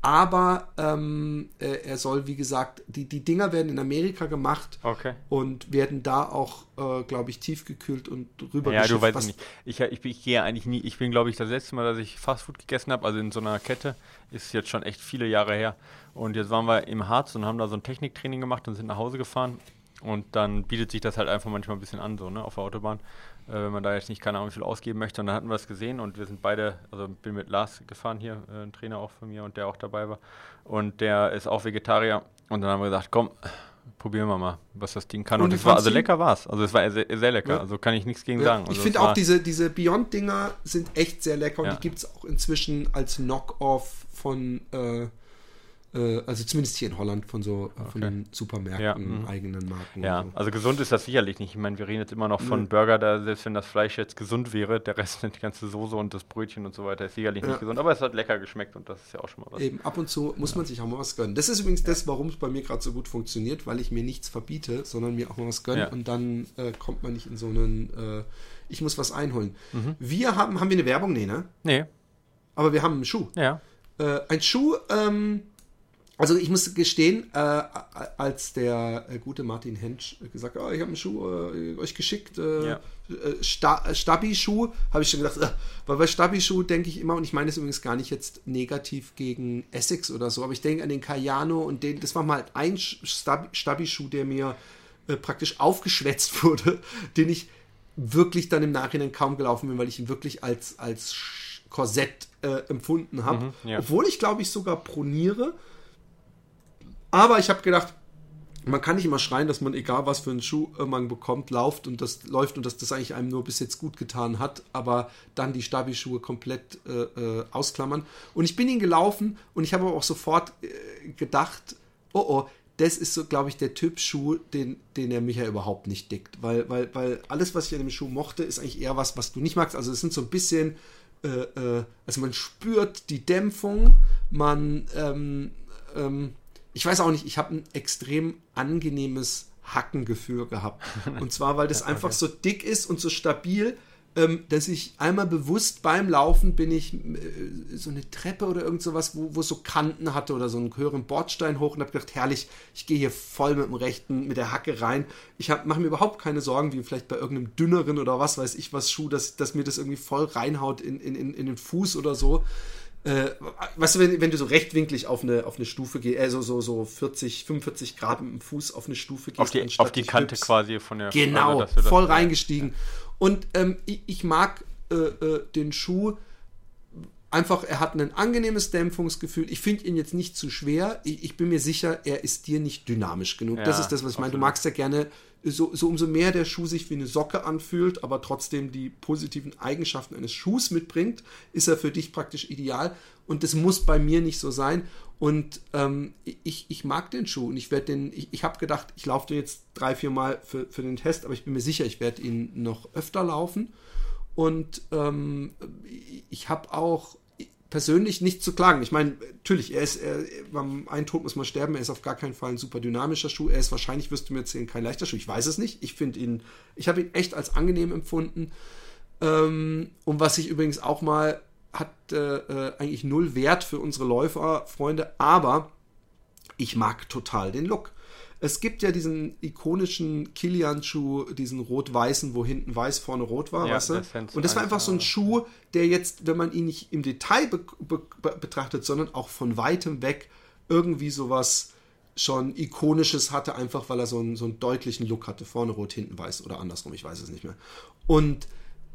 Aber ähm, äh, er soll, wie gesagt, die, die Dinger werden in Amerika gemacht okay. und werden da auch, äh, glaube ich, tiefgekühlt und rüber Ja, du weißt nicht. Ich, ich, ich gehe eigentlich nie. Ich bin, glaube ich, das letzte Mal, dass ich Fastfood gegessen habe, also in so einer Kette, ist jetzt schon echt viele Jahre her. Und jetzt waren wir im Harz und haben da so ein Techniktraining gemacht und sind nach Hause gefahren. Und dann bietet sich das halt einfach manchmal ein bisschen an, so, ne, auf der Autobahn äh, wenn man da jetzt nicht keine Ahnung wie viel ausgeben möchte. Und dann hatten wir es gesehen und wir sind beide, also bin mit Lars gefahren hier, äh, ein Trainer auch von mir und der auch dabei war. Und der ist auch Vegetarier. Und dann haben wir gesagt, komm, probieren wir mal, was das Ding kann. Und, und es war, also lecker war es. Also es war sehr, sehr lecker. Ja. Also kann ich nichts gegen ja. sagen. Also ich finde auch diese, diese Beyond-Dinger sind echt sehr lecker und ja. die gibt es auch inzwischen als Knock-Off von äh, also zumindest hier in Holland von so okay. von den Supermärkten, ja. mhm. eigenen Marken. Ja, so. also gesund ist das sicherlich nicht. Ich meine, wir reden jetzt immer noch von mhm. Burger, da selbst wenn das Fleisch jetzt gesund wäre, der Rest, die ganze Soße und das Brötchen und so weiter ist sicherlich ja. nicht gesund, aber es hat lecker geschmeckt und das ist ja auch schon mal was. Eben, ab und zu muss man sich auch mal was gönnen. Das ist übrigens das, warum es bei mir gerade so gut funktioniert, weil ich mir nichts verbiete, sondern mir auch mal was gönne und dann äh, kommt man nicht in so einen, äh, ich muss was einholen. Mhm. Wir haben, haben wir eine Werbung? Nee, ne? Nee. Aber wir haben einen Schuh. Ja. Äh, ein Schuh, ähm, also ich muss gestehen, äh, als der äh, gute Martin Hensch gesagt hat, oh, ich habe einen Schuh äh, euch geschickt, äh, ja. Äh, Sta äh, Stabi-Schuh, habe ich schon gedacht, weil bei Stabi-Schuh denke ich immer, und ich meine es übrigens gar nicht jetzt negativ gegen Essex oder so, aber ich denke an den Cayano und den, das war mal ein Stabi-Schuh, der mir praktisch aufgeschwätzt wurde, den ich wirklich dann im Nachhinein kaum gelaufen bin, weil ich ihn wirklich als, als Korsett empfunden habe. Mhm, ja. Obwohl ich, glaube ich, sogar proniere, aber ich habe gedacht, man kann nicht immer schreien, dass man, egal was für einen Schuh man bekommt, läuft und das läuft und dass das eigentlich einem nur bis jetzt gut getan hat, aber dann die Stabi-Schuhe komplett äh, äh, ausklammern. Und ich bin ihn gelaufen und ich habe auch sofort äh, gedacht, oh oh, das ist so, glaube ich, der Typ Schuh, den, den er mich ja überhaupt nicht deckt. Weil, weil, weil alles, was ich an dem Schuh mochte, ist eigentlich eher was, was du nicht magst. Also es sind so ein bisschen, äh, äh, also man spürt die Dämpfung, man, ähm, ähm, ich weiß auch nicht, ich habe ein extrem angenehmes Hackengefühl gehabt. Und zwar, weil das einfach so dick ist und so stabil, ähm, dass ich einmal bewusst beim Laufen bin ich äh, so eine Treppe oder irgend sowas, wo, wo so Kanten hatte oder so einen höheren Bordstein hoch und habe gedacht, herrlich, ich gehe hier voll mit dem rechten, mit der Hacke rein. Ich mache mir überhaupt keine Sorgen, wie vielleicht bei irgendeinem dünneren oder was weiß ich was Schuh, dass, dass mir das irgendwie voll reinhaut in, in, in, in den Fuß oder so äh, weißt du, wenn, wenn, du so rechtwinklig auf eine, auf eine Stufe gehst, also so, so 40, 45 Grad mit dem Fuß auf eine Stufe gehst. Auf die, auf die Kante hübst, quasi von der Genau, also, voll reingestiegen. Ja. Und ähm, ich, ich, mag äh, äh, den Schuh einfach, er hat ein angenehmes Dämpfungsgefühl. Ich finde ihn jetzt nicht zu schwer. Ich, ich, bin mir sicher, er ist dir nicht dynamisch genug. Ja, das ist das, was ich meine. Du magst ja gerne so, so umso mehr der Schuh sich wie eine Socke anfühlt, aber trotzdem die positiven Eigenschaften eines Schuhs mitbringt, ist er für dich praktisch ideal. Und das muss bei mir nicht so sein. Und ähm, ich, ich mag den Schuh und ich werde den, ich, ich habe gedacht, ich laufe den jetzt drei, vier Mal für, für den Test, aber ich bin mir sicher, ich werde ihn noch öfter laufen. Und ähm, ich habe auch persönlich nicht zu klagen. Ich meine, natürlich, er ist, er, beim einen Tod muss man sterben, er ist auf gar keinen Fall ein super dynamischer Schuh. Er ist wahrscheinlich, wirst du mir erzählen, kein leichter Schuh. Ich weiß es nicht. Ich finde ihn, ich habe ihn echt als angenehm empfunden. Ähm, und was ich übrigens auch mal hat äh, äh eigentlich null Wert für unsere Läuferfreunde, aber ich mag total den Look. Es gibt ja diesen ikonischen Kilian-Schuh, diesen rot-weißen, wo hinten weiß, vorne rot war, ja, weißt du? Und das war einfach so ein Schuh, der jetzt, wenn man ihn nicht im Detail be be betrachtet, sondern auch von weitem weg irgendwie sowas schon ikonisches hatte, einfach weil er so einen, so einen deutlichen Look hatte. Vorne rot, hinten weiß oder andersrum, ich weiß es nicht mehr. Und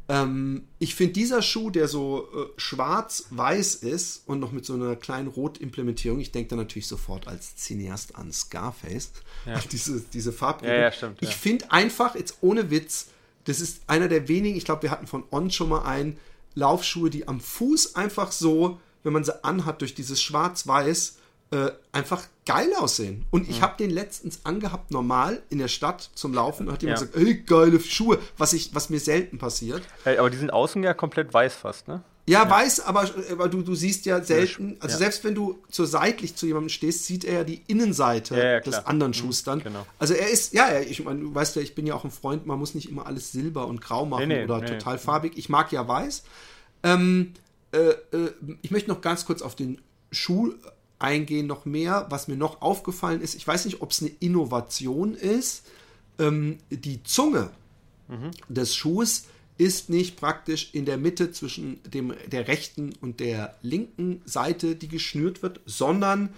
ähm, ich finde dieser Schuh, der so äh, schwarz-weiß ist und noch mit so einer kleinen Rot-Implementierung, ich denke da natürlich sofort als Cineast an Scarface, ja. diese, diese Farbgebung. Ja, ja, stimmt, ich finde einfach, jetzt ohne Witz, das ist einer der wenigen, ich glaube, wir hatten von On schon mal einen, Laufschuhe, die am Fuß einfach so, wenn man sie anhat durch dieses Schwarz-Weiß, äh, einfach geil aussehen. Und ich habe den letztens angehabt, normal in der Stadt zum Laufen. Und hat jemand ja. gesagt, ey, geile Schuhe, was, ich, was mir selten passiert. Hey, aber die sind außen ja komplett weiß fast, ne? Ja, ja. weiß, aber, aber du, du siehst ja selten, also ja. selbst wenn du zur seitlich zu jemandem stehst, sieht er ja die Innenseite des anderen mhm, Schuhs dann. Genau. Also er ist, ja, ich meine, du weißt ja, ich bin ja auch ein Freund, man muss nicht immer alles silber und grau machen nee, nee, oder nee, total farbig. Ich mag ja weiß. Ähm, äh, äh, ich möchte noch ganz kurz auf den Schuh eingehen noch mehr. Was mir noch aufgefallen ist, ich weiß nicht, ob es eine Innovation ist. Ähm, die Zunge mhm. des Schuhs ist nicht praktisch in der Mitte zwischen dem, der rechten und der linken Seite, die geschnürt wird, sondern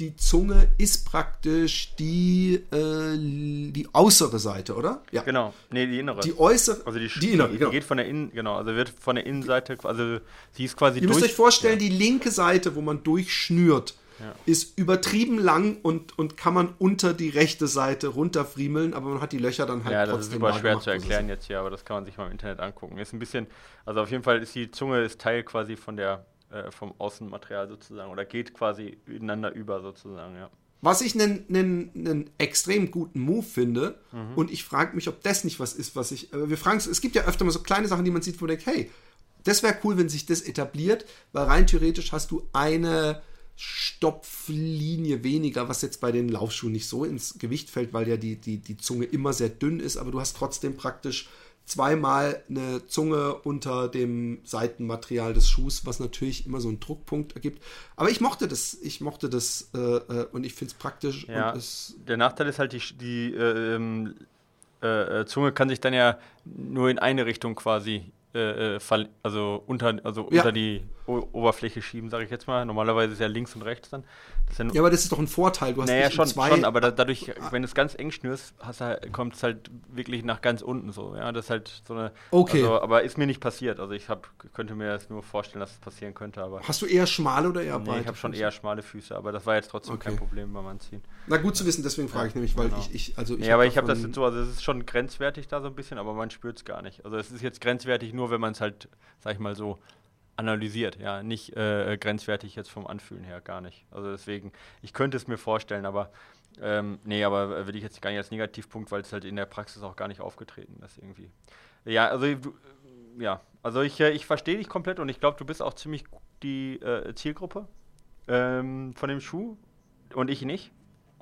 die Zunge ist praktisch die, äh, die äußere Seite, oder? Ja. Genau. Nee, die innere. Die äußere. Also die, die innere, die, genau. geht von der Innen, genau, also wird von der Innenseite, also sie ist quasi Ihr durch, müsst euch vorstellen, ja. die linke Seite, wo man durchschnürt, ja. ist übertrieben lang und, und kann man unter die rechte Seite runterfriemeln, aber man hat die Löcher dann halt ja, das ist super schwer gemacht, zu erklären jetzt hier, aber das kann man sich mal im Internet angucken. Ist ein bisschen, also auf jeden Fall ist die Zunge ist Teil quasi von der äh, vom Außenmaterial sozusagen oder geht quasi ineinander über sozusagen, ja. Was ich einen, einen, einen extrem guten Move finde, mhm. und ich frage mich, ob das nicht was ist, was ich. Wir fragen es gibt ja öfter mal so kleine Sachen, die man sieht, wo man denkt, hey, das wäre cool, wenn sich das etabliert, weil rein theoretisch hast du eine Stopflinie weniger, was jetzt bei den Laufschuhen nicht so ins Gewicht fällt, weil ja die, die, die Zunge immer sehr dünn ist, aber du hast trotzdem praktisch zweimal eine Zunge unter dem Seitenmaterial des Schuhs, was natürlich immer so einen Druckpunkt ergibt. Aber ich mochte das, ich mochte das äh, äh und ich finde es praktisch. Ja, der Nachteil ist halt, die, die äh, ähm, äh, äh, Zunge kann sich dann ja nur in eine Richtung quasi äh, also unter, also ja. unter die o Oberfläche schieben, sage ich jetzt mal. Normalerweise ist ja links und rechts dann. Ja, ja, aber das ist doch ein Vorteil. Du hast naja, schon, zwei schon, aber da, dadurch, wenn du es ganz eng schnürst, halt, kommt es halt wirklich nach ganz unten so. Ja, das ist halt so eine. Okay. Also, aber ist mir nicht passiert. Also ich hab, könnte mir das nur vorstellen, dass es passieren könnte. Aber hast du eher schmale oder eher nee, breite? Ich habe schon eher schmale Füße, aber das war jetzt trotzdem okay. kein Problem beim Anziehen. Na gut zu wissen, deswegen frage ich nämlich, weil genau. ich, ich, also ich. Ja, nee, aber ich habe das jetzt so, also es ist schon grenzwertig da so ein bisschen, aber man spürt es gar nicht. Also es ist jetzt grenzwertig nur, wenn man es halt, sag ich mal so, analysiert, ja, nicht äh, grenzwertig jetzt vom Anfühlen her, gar nicht. Also deswegen, ich könnte es mir vorstellen, aber ähm, nee, aber will ich jetzt gar nicht als Negativpunkt, weil es halt in der Praxis auch gar nicht aufgetreten ist irgendwie. Ja, also du, ja, also ich, äh, ich verstehe dich komplett und ich glaube, du bist auch ziemlich die äh, Zielgruppe ähm, von dem Schuh und ich nicht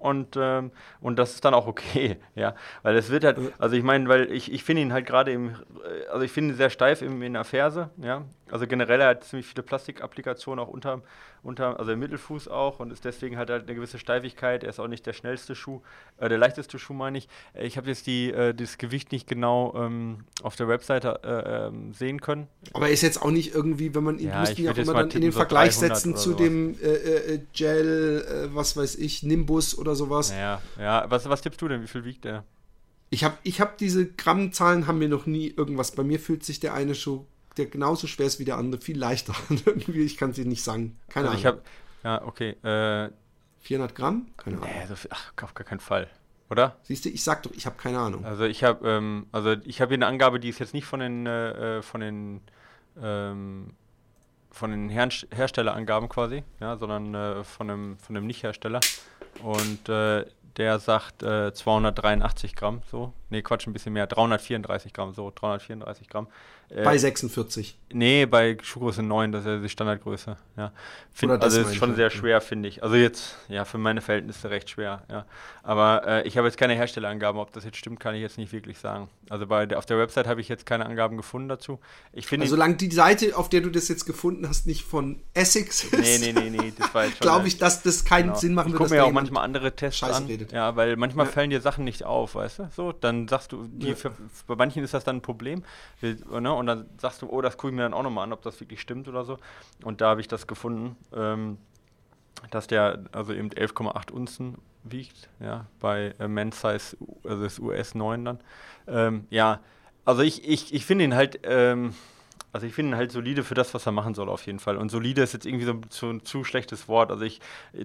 und, ähm, und das ist dann auch okay, ja. Weil es wird halt, also ich meine, weil ich, ich finde ihn halt gerade im, äh, also ich finde ihn sehr steif im, in der Ferse, ja. Also generell er hat ziemlich viele Plastikapplikationen auch unter, unter, also im Mittelfuß auch und ist deswegen halt, halt eine gewisse Steifigkeit. Er ist auch nicht der schnellste Schuh, äh, der leichteste Schuh meine ich. Äh, ich habe jetzt die, äh, das Gewicht nicht genau ähm, auf der Webseite äh, ähm, sehen können. Aber er ist jetzt auch nicht irgendwie, wenn man ihn ja, müssten ja auch immer dann in den so Vergleich setzen zu sowas. dem äh, Gel, was weiß ich, Nimbus oder sowas. Ja, ja. Was, was tippst du denn? Wie viel wiegt der? Ich habe ich hab diese Grammzahlen haben mir noch nie irgendwas. Bei mir fühlt sich der eine Schuh der genauso schwer ist wie der andere, viel leichter. Ich kann es dir nicht sagen. Keine also Ahnung. Ich habe, ja, okay. Äh, 400 Gramm? Keine Ahnung. Nee, so ach, auf gar keinen Fall. Oder? Siehst du, ich sag doch, ich habe keine Ahnung. Also ich habe, ähm, also ich habe hier eine Angabe, die ist jetzt nicht von den, äh, äh von den, ähm, von den Her Herstellerangaben quasi, ja, sondern äh, von einem, von einem Nicht-Hersteller. Und äh, der sagt äh, 283 Gramm, so. Nee, Quatsch, ein bisschen mehr. 334 Gramm, so. 334 Gramm. Äh, bei 46. Nee, bei Schuhgröße 9, das ist ja die Standardgröße. Ja. Find, also ist schon sehr schwer, finde ich. Also jetzt, ja, für meine Verhältnisse recht schwer, ja. Aber äh, ich habe jetzt keine Herstellerangaben, ob das jetzt stimmt, kann ich jetzt nicht wirklich sagen. Also bei der, auf der Website habe ich jetzt keine Angaben gefunden dazu. Ich finde. Also solange die Seite, auf der du das jetzt gefunden hast, nicht von Essex ist. Nee, nee, nee, nee, das war jetzt schon. Glaube ich, dass das keinen genau. Sinn machen würde. Ich gucke mir auch manchmal andere Tests Scheiße an. Redet. Ja, weil manchmal ja. fallen dir Sachen nicht auf, weißt du? So, dann sagst du, die, ja. für, bei manchen ist das dann ein Problem. Ne? Und dann sagst du, oh, das gucke ich mir dann auch nochmal an, ob das wirklich stimmt oder so. Und da habe ich das gefunden, ähm, dass der also eben 11,8 Unzen wiegt, ja, bei äh, Men's Size, also das US 9 dann. Ähm, ja, also ich, ich, ich finde ihn halt, ähm, also ich finde ihn halt solide für das, was er machen soll, auf jeden Fall. Und solide ist jetzt irgendwie so, ein zu schlechtes Wort. Also ich,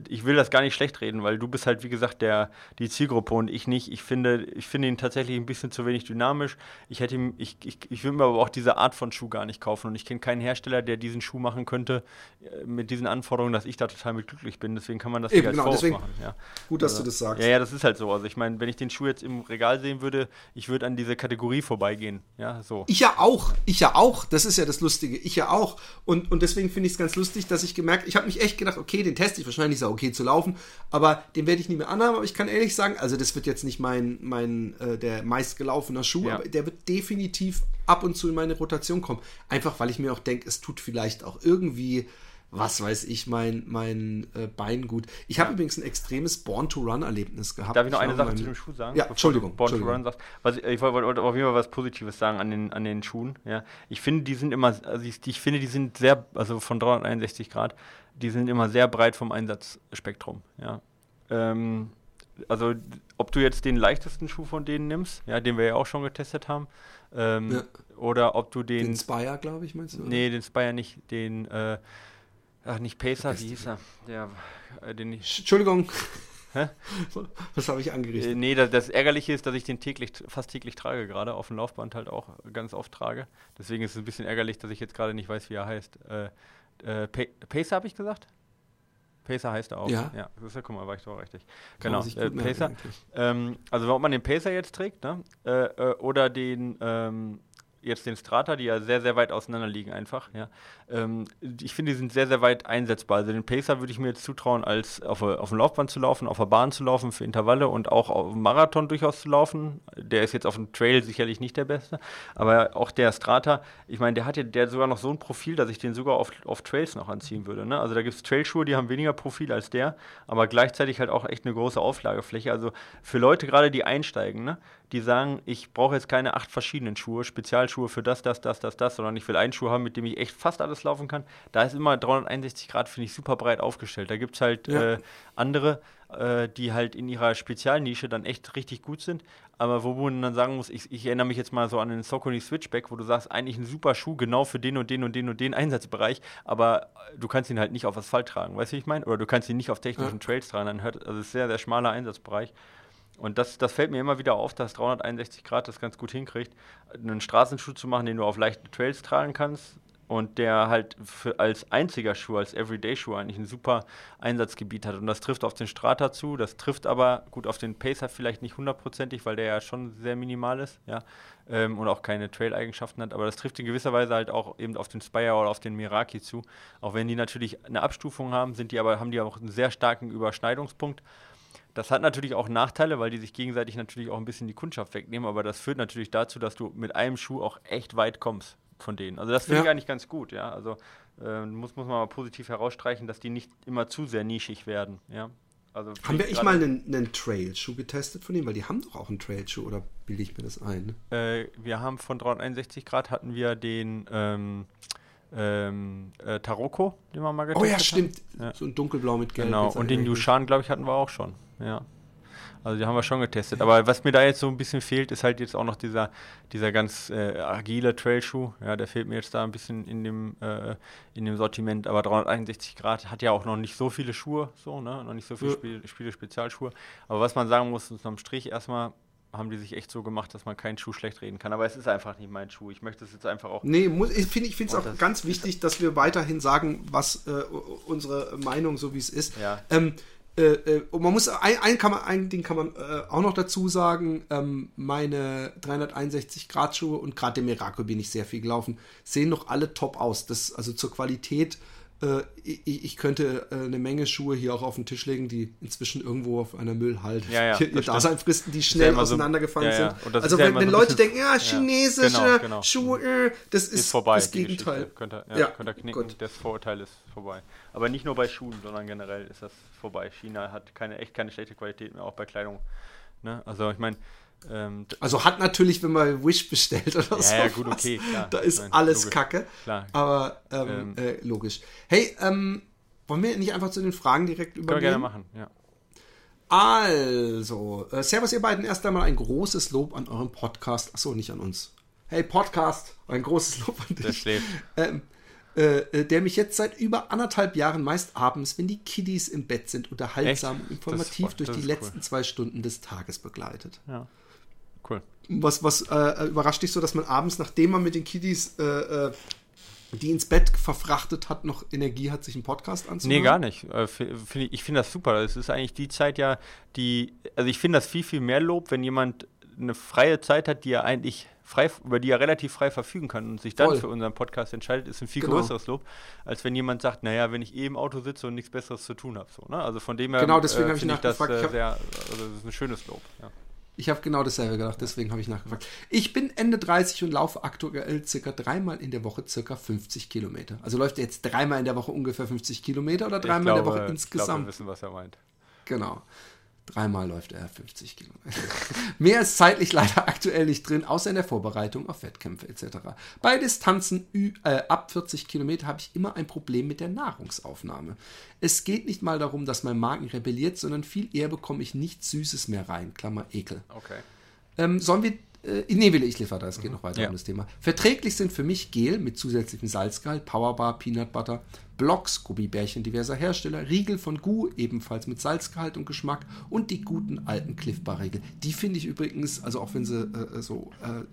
ich will das gar nicht schlecht reden, weil du bist halt, wie gesagt, der, die Zielgruppe und ich nicht. Ich finde, ich finde ihn tatsächlich ein bisschen zu wenig dynamisch. Ich hätte ihm, ich, ich, ich will mir aber auch diese Art von Schuh gar nicht kaufen. Und ich kenne keinen Hersteller, der diesen Schuh machen könnte, äh, mit diesen Anforderungen, dass ich da total mit glücklich bin. Deswegen kann man das Eben, nicht als genau, deswegen machen. Ja. Gut, dass also, du das sagst. Ja, ja, das ist halt so. Also ich meine, wenn ich den Schuh jetzt im Regal sehen würde, ich würde an diese Kategorie vorbeigehen. Ja, so. Ich ja auch. Ich ja auch. Das ist ja das Lustige. Ich ja auch. Und, und deswegen finde ich es ganz lustig, dass ich gemerkt, ich habe mich echt gedacht, okay, den teste ich, wahrscheinlich ist er okay zu laufen, aber den werde ich nie mehr anhaben. Aber ich kann ehrlich sagen, also das wird jetzt nicht mein, mein äh, der meistgelaufene Schuh, ja. aber der wird definitiv ab und zu in meine Rotation kommen. Einfach weil ich mir auch denke, es tut vielleicht auch irgendwie was weiß ich, mein, mein äh, Bein gut. Ich habe übrigens ein extremes Born-to-Run-Erlebnis gehabt. Darf ich noch eine Sache zu dem Schuh sagen? Ja, Entschuldigung. Born Entschuldigung. to Run sagst. Was, ich wollte auf jeden Fall was Positives sagen an den, an den Schuhen. Ja. Ich finde, die sind immer, also ich, ich finde, die sind sehr, also von 361 Grad, die sind immer sehr breit vom Einsatzspektrum. Ja. Ähm, also ob du jetzt den leichtesten Schuh von denen nimmst, ja, den wir ja auch schon getestet haben, ähm, ja. oder ob du den... Den Spire, glaube ich, meinst du? Nee, den Spire nicht, den... Äh, Ach, nicht Pacer, wie hieß er? Der, äh, den ich Entschuldigung. Hä? Was habe ich angerichtet? Äh, nee, das, das, Ärgerliche ist, dass ich den täglich, fast täglich trage, gerade auf dem Laufband halt auch ganz oft trage. Deswegen ist es ein bisschen ärgerlich, dass ich jetzt gerade nicht weiß, wie er heißt. Äh, äh, Pacer habe ich gesagt? Pacer heißt er auch. Ja. Ja, das ist ja, guck mal, war ich doch richtig. Genau, äh, Pacer. Ähm, also, ob man den Pacer jetzt trägt, ne? Äh, äh, oder den, ähm, jetzt den Strata, die ja sehr, sehr weit auseinander liegen einfach. Ja. Ähm, ich finde, die sind sehr, sehr weit einsetzbar. Also den Pacer würde ich mir jetzt zutrauen, als auf, auf dem Laufband zu laufen, auf der Bahn zu laufen für Intervalle und auch auf dem Marathon durchaus zu laufen. Der ist jetzt auf dem Trail sicherlich nicht der Beste, aber auch der Strata, ich meine, der hat ja der sogar noch so ein Profil, dass ich den sogar auf, auf Trails noch anziehen würde. Ne? Also da gibt es Trailschuhe, die haben weniger Profil als der, aber gleichzeitig halt auch echt eine große Auflagefläche. Also für Leute gerade, die einsteigen, ne? Die sagen, ich brauche jetzt keine acht verschiedenen Schuhe, Spezialschuhe für das, das, das, das, das, sondern ich will einen Schuh haben, mit dem ich echt fast alles laufen kann. Da ist immer 361 Grad, finde ich, super breit aufgestellt. Da gibt es halt ja. äh, andere, äh, die halt in ihrer Spezialnische dann echt richtig gut sind. Aber wo man dann sagen muss, ich, ich erinnere mich jetzt mal so an den Socony Switchback, wo du sagst, eigentlich ein super Schuh, genau für den und den und den und den Einsatzbereich, aber du kannst ihn halt nicht auf Asphalt tragen, weißt du, wie ich meine? Oder du kannst ihn nicht auf technischen ja. Trails tragen, dann hört, also es ist sehr, sehr schmaler Einsatzbereich. Und das, das fällt mir immer wieder auf, dass 361 Grad das ganz gut hinkriegt, einen Straßenschuh zu machen, den du auf leichten Trails tragen kannst und der halt als einziger Schuh, als Everyday-Schuh eigentlich ein super Einsatzgebiet hat. Und das trifft auf den Strata zu, das trifft aber gut auf den Pacer vielleicht nicht hundertprozentig, weil der ja schon sehr minimal ist, ja, ähm, und auch keine Trail-Eigenschaften hat, aber das trifft in gewisser Weise halt auch eben auf den Spire oder auf den Miraki zu. Auch wenn die natürlich eine Abstufung haben, sind die aber, haben die auch einen sehr starken Überschneidungspunkt. Das hat natürlich auch Nachteile, weil die sich gegenseitig natürlich auch ein bisschen die Kundschaft wegnehmen, aber das führt natürlich dazu, dass du mit einem Schuh auch echt weit kommst von denen. Also das finde ja. ich eigentlich ganz gut, ja. Also äh, muss, muss man mal positiv herausstreichen, dass die nicht immer zu sehr nischig werden, ja. Also haben wir echt mal einen, einen Trail-Schuh getestet von denen? Weil die haben doch auch einen Trail-Schuh, oder bilde ich mir das ein? Äh, wir haben von 361 Grad hatten wir den ähm, ähm, äh, Taroko, den wir mal getestet haben. Oh ja, stimmt. Ja. So ein dunkelblau mit gelb. Genau, und den Yushan, glaube ich, hatten wir auch schon. Ja. Also die haben wir schon getestet. Aber was mir da jetzt so ein bisschen fehlt, ist halt jetzt auch noch dieser, dieser ganz äh, agile Trailschuh. Ja, der fehlt mir jetzt da ein bisschen in dem, äh, in dem Sortiment. Aber 361 Grad hat ja auch noch nicht so viele Schuhe, so, ne? Noch nicht so viele Spiele, Spiele Spezialschuhe. Aber was man sagen muss, unterm Strich erstmal haben die sich echt so gemacht, dass man keinen Schuh schlecht reden kann. Aber es ist einfach nicht mein Schuh. Ich möchte es jetzt einfach auch. Nee, muss, ich finde es auch ganz wichtig, dass wir weiterhin sagen, was äh, unsere Meinung so wie es ist. Ja. Ähm, äh, äh, und man muss ein, ein, kann man, ein Ding kann man äh, auch noch dazu sagen: ähm, Meine 361 Grad Schuhe und gerade der Miraco bin ich sehr viel gelaufen, sehen noch alle top aus. Das also zur Qualität ich, ich, könnte äh, eine Menge Schuhe hier auch auf den Tisch legen, die inzwischen irgendwo auf einer Müllhalde ja, ja, ihr Dasein fristen, die schnell ja auseinandergefallen so, sind. Also wenn, wenn so Leute denken, ja, chinesische genau, genau. Schuhe, das ist, ist vorbei, das Gegenteil. Könnt ihr, ja, könnt ihr knicken, gut. das Vorurteil ist vorbei. Aber nicht nur bei Schuhen, sondern generell ist das vorbei. China hat keine, echt keine schlechte Qualität mehr, auch bei Kleidung. Ne? Also ich meine, ähm, also hat natürlich, wenn man Wish bestellt oder ja, so. Ja, gut, okay. Klar. Da ist Nein, alles logisch. Kacke. Klar. Aber ähm, ähm, äh, logisch. Hey, ähm, wollen wir nicht einfach zu den Fragen direkt übergehen? Können wir gerne machen, ja. Also, äh, Servus ihr beiden, erst einmal ein großes Lob an euren Podcast. Achso, nicht an uns. Hey Podcast, ein großes Lob an dich. Der schläft. Ähm, äh, äh, der mich jetzt seit über anderthalb Jahren meist abends, wenn die Kiddies im Bett sind, unterhaltsam Echt? und informativ durch die letzten cool. zwei Stunden des Tages begleitet. Ja. Was, was äh, überrascht dich so, dass man abends, nachdem man mit den Kiddies äh, äh die ins Bett verfrachtet hat, noch Energie hat, sich einen Podcast anzuhören? Nee, gar nicht. Äh, ich finde das super. Es ist eigentlich die Zeit ja, die, also ich finde das viel, viel mehr Lob, wenn jemand eine freie Zeit hat, die er eigentlich frei, über die er relativ frei verfügen kann und sich dann Voll. für unseren Podcast entscheidet, ist ein viel genau. größeres Lob, als wenn jemand sagt, naja, wenn ich eh im Auto sitze und nichts Besseres zu tun habe. So, ne? Also von dem her genau, deswegen äh, ich, ich das äh, sehr, also das ist ein schönes Lob. Ja. Ich habe genau dasselbe gedacht, deswegen habe ich nachgefragt. Ich bin Ende 30 und laufe aktuell circa dreimal in der Woche circa 50 Kilometer. Also läuft er jetzt dreimal in der Woche ungefähr 50 Kilometer oder dreimal glaube, in der Woche insgesamt? Ich glaube, wir wissen, was er meint. Genau. Dreimal läuft er 50 Kilometer. Mehr ist zeitlich leider aktuell nicht drin, außer in der Vorbereitung auf Wettkämpfe etc. Bei Distanzen äh, ab 40 Kilometer habe ich immer ein Problem mit der Nahrungsaufnahme. Es geht nicht mal darum, dass mein Magen rebelliert, sondern viel eher bekomme ich nichts Süßes mehr rein. Klammer Ekel. Okay. Ähm, sollen wir äh, nee, will ich liefern, es geht noch weiter ja. um das Thema. Verträglich sind für mich Gel mit zusätzlichem Salzgehalt, Powerbar, Peanut Butter, Blocks, Gummibärchen diverser Hersteller, Riegel von Gu, ebenfalls mit Salzgehalt und Geschmack und die guten alten Cliff Bar Riegel. Die finde ich übrigens, also auch wenn sie äh, so äh,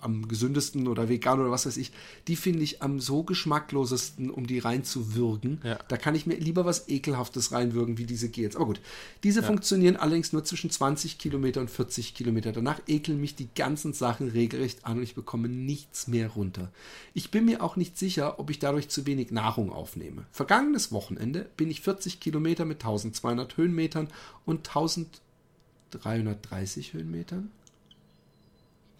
am gesündesten oder vegan oder was weiß ich, die finde ich am so geschmacklosesten, um die reinzuwürgen. Ja. Da kann ich mir lieber was Ekelhaftes reinwürgen, wie diese Gels. Aber gut, diese funktionieren allerdings nur zwischen 20 Kilometer und 40 Kilometer. Danach ekeln mich die ganzen Sachen regelrecht an und ich bekomme nichts mehr runter. Ich bin mir auch nicht sicher, ob ich dadurch zu wenig Nahrung aufnehme. Vergangenes Wochenende bin ich 40 Kilometer mit 1200 Höhenmetern und 1330 Höhenmetern.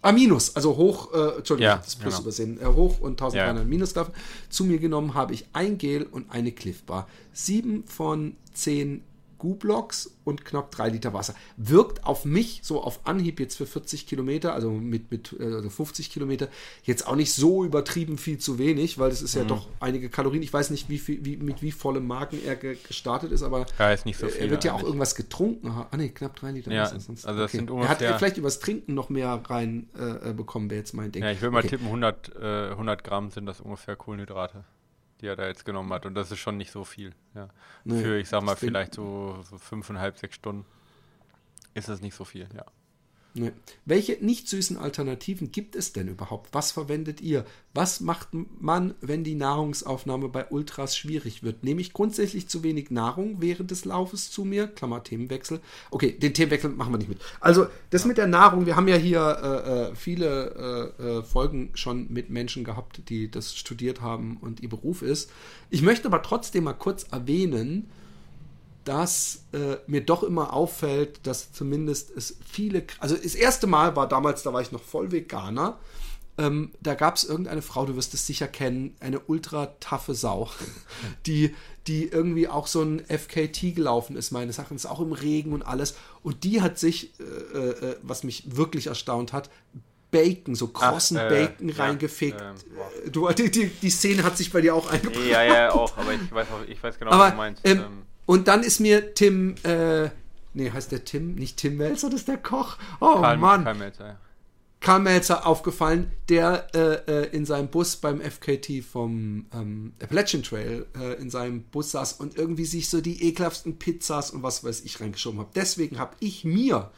Ah, minus, also hoch, äh, Entschuldigung, Ja, das plus genau. übersehen, äh, hoch und 1300 Ja. minus gelaufen. Zu mir genommen habe ich ein Gel und eine Cliff Bar. Sieben von zehn Gu-Blocks und knapp drei Liter Wasser. Wirkt auf mich so auf Anhieb jetzt für 40 Kilometer, also mit, mit äh, also 50 Kilometer, jetzt auch nicht so übertrieben viel zu wenig, weil es ist ja Mhm. doch einige Kalorien. Ich weiß nicht, wie viel, wie, mit wie vollem Magen er ge gestartet ist, aber Ja, ist nicht so viel. er wird ja auch irgendwas getrunken. Ah, nee, knapp drei Liter Ja, Wasser. Sonst, also das sind Er hat ungefähr- vielleicht übers Trinken noch mehr rein äh, äh, bekommen, wäre jetzt mein Ding. Ja, ich würde mal Okay. tippen, 100, äh, 100 Gramm sind das ungefähr Kohlenhydrate, die er da jetzt genommen hat. Und das ist schon nicht so viel. Ja. Nee, Für, ich sag mal, vielleicht so, so fünfeinhalb, sechs Stunden ist das nicht so viel, ja. Nee. Welche nicht süßen Alternativen gibt es denn überhaupt? Was verwendet ihr? Was macht man, wenn die Nahrungsaufnahme bei Ultras schwierig wird? Nehme ich grundsätzlich zu wenig Nahrung während des Laufes zu mir? Klammer Themenwechsel. Okay, den Themenwechsel machen wir nicht mit. Also, das mit der Nahrung, wir haben ja hier äh, äh, viele äh, äh, Folgen schon mit Menschen gehabt, die das studiert haben und ihr Beruf ist. Ich möchte aber trotzdem mal kurz erwähnen, dass äh, mir doch immer auffällt, dass zumindest es viele, also das erste Mal war damals, da war ich noch voll Veganer, ähm, da gab es irgendeine Frau, du wirst es sicher kennen, eine ultra taffe Sau, die, die irgendwie auch so ein FKT gelaufen ist, meines Erachtens, auch im Regen und alles. Und die hat sich, äh, äh, was mich wirklich erstaunt hat, Bacon, so krossen äh, Bacon ja, reingefegt. ähm, du, die, die, die Szene hat sich bei dir auch eingebracht. Ja, ja, auch, aber ich weiß, auch, ich weiß genau, was Aber, du meinst. ähm, Ähm, und dann ist mir Tim, äh, nee, heißt der Tim, nicht Tim Melzer, das ist der Koch. Oh Karl, Mann, Karl Melzer, ja. Karl Melzer aufgefallen, der äh, äh, in seinem Bus beim FKT vom ähm, Appalachian Trail äh, in seinem Bus saß und irgendwie sich so die ekelhaften Pizzas und was weiß ich reingeschoben hat. Deswegen habe ich mir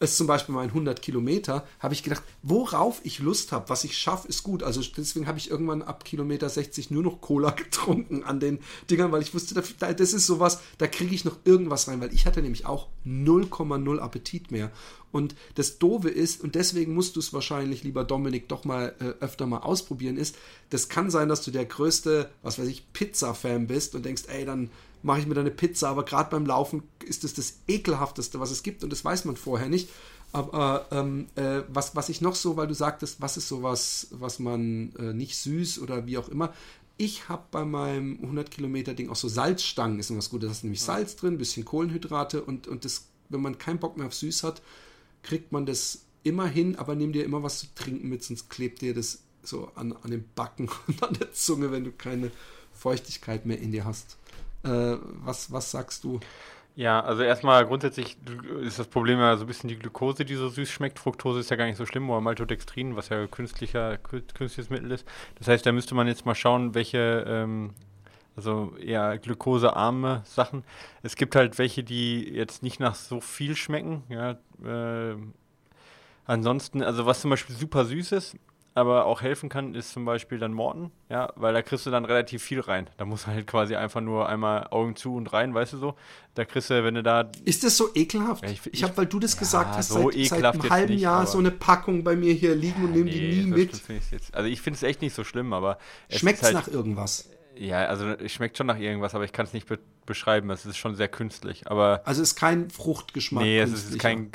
es zum Beispiel mal in 100 Kilometer, habe ich gedacht, worauf ich Lust habe, was ich schaffe, ist gut. Also deswegen habe ich irgendwann ab Kilometer 60 nur noch Cola getrunken an den Dingern, weil ich wusste, da- da- das ist sowas, da kriege ich noch irgendwas rein, weil ich hatte nämlich auch 0,0 Appetit mehr. Und das Doofe ist, und deswegen musst du es wahrscheinlich, lieber Dominik, doch mal äh, öfter mal ausprobieren, ist, das kann sein, dass du der größte, was weiß ich, Pizza-Fan bist und denkst, ey, dann mache ich mir da eine Pizza, aber gerade beim Laufen ist es das ekelhafteste, was es gibt und das weiß man vorher nicht. Aber ähm, äh, was, was ich noch so, weil du sagtest, was ist sowas, was man äh, nicht süß oder wie auch immer. Ich habe bei meinem 100 Kilometer Ding auch so Salzstangen, ist was Gutes. Da ist nämlich Salz drin, ein bisschen Kohlenhydrate und, und das, wenn man keinen Bock mehr auf süß hat, kriegt man das immer hin, aber nimm dir immer was zu trinken mit, sonst klebt dir das so an, an den Backen und an der Zunge, wenn du keine Feuchtigkeit mehr in dir hast. Äh, was, was sagst du? Ja, also erstmal grundsätzlich ist das Problem ja so ein bisschen die Glucose, die so süß schmeckt. Fructose ist ja gar nicht so schlimm, oder Maltodextrin, was ja künstlicher, kü- künstliches Mittel ist. Das heißt, da müsste man jetzt mal schauen, welche, ähm, also eher glukosearme Sachen. Es gibt halt welche, die jetzt nicht nach so viel schmecken. Ja, ähm, ansonsten, also was zum Beispiel super süß ist, aber auch helfen kann, ist zum Beispiel dann Morten, ja, weil da kriegst du dann relativ viel rein. Da muss halt quasi einfach nur einmal Augen zu und rein, weißt du so. Da kriegst du, wenn du da Ist das so ekelhaft? Ja, ich ich- ich habe, weil du das ja, gesagt hast, so seit, seit einem halben nicht, Jahr so eine Packung bei mir hier liegen und nehme die nie mit. Also ich finde es echt nicht so schlimm, aber Schmeckt es halt, nach irgendwas? Ja, also es schmeckt schon nach irgendwas, aber ich kann es nicht be beschreiben. Es ist schon sehr künstlich. Aber Also ist kein Fruchtgeschmack. nee, es ist kein,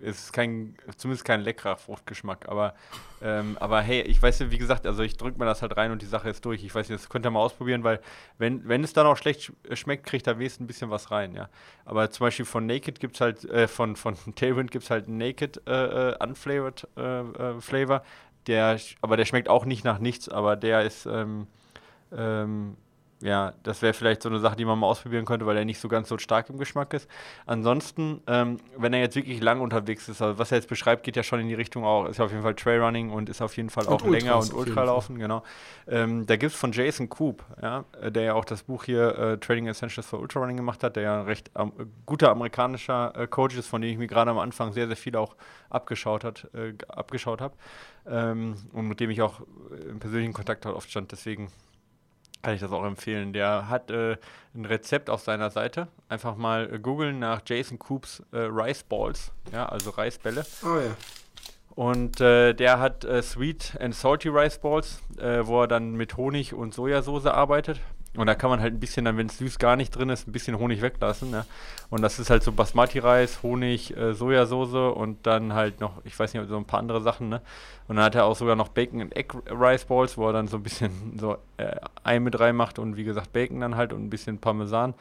es ist kein, zumindest kein leckerer Fruchtgeschmack. Aber, ähm, aber hey, ich weiß ja, wie gesagt, also ich drücke mir das halt rein und die Sache ist durch. Ich weiß nicht, das könnt ihr mal ausprobieren, weil wenn, wenn es dann auch schlecht sch schmeckt, kriegt da wenigstens ein bisschen was rein, ja. Aber zum Beispiel von Naked gibt es halt, äh, von, von Tailwind gibt es halt Naked äh, äh, Unflavored äh, äh, Flavor. Der, aber der schmeckt auch nicht nach nichts, aber der ist, ähm, ähm, ja, das wäre vielleicht so eine Sache, die man mal ausprobieren könnte, weil er nicht so ganz so stark im Geschmack ist. Ansonsten, ähm, wenn er jetzt wirklich lang unterwegs ist, also was er jetzt beschreibt, geht ja schon in die Richtung auch, ist ja auf jeden Fall Trailrunning und ist auf jeden Fall und auch Ultras länger und Ultralaufen, genau. Ähm, da gibt es von Jason Coop, ja, der ja auch das Buch hier äh, Trading Essentials for Ultrarunning gemacht hat, der ja ein recht ähm, guter amerikanischer äh, Coach ist, von dem ich mir gerade am Anfang sehr, sehr viel auch abgeschaut, hat, äh, abgeschaut habe ähm, und mit dem ich auch im persönlichen Kontakt halt oft stand. Deswegen kann ich das auch empfehlen. Der hat äh, ein Rezept auf seiner Seite. Einfach mal äh, googeln nach Jason Coops äh, Rice Balls, ja, also Reisbälle. Oh ja. Und äh, der hat äh, Sweet and Salty Rice Balls, äh, wo er dann mit Honig und Sojasauce arbeitet. Und da kann man halt ein bisschen, dann wenn es süß gar nicht drin ist, ein bisschen Honig weglassen. Ne? Und das ist halt so Basmati-Reis, Honig, äh, Sojasauce und dann halt noch, ich weiß nicht, so ein paar andere Sachen. Ne? Und dann hat er auch sogar noch Bacon and Egg Rice Balls, wo er dann so ein bisschen so äh, Ei mit rein macht und wie gesagt Bacon dann halt und ein bisschen Parmesan.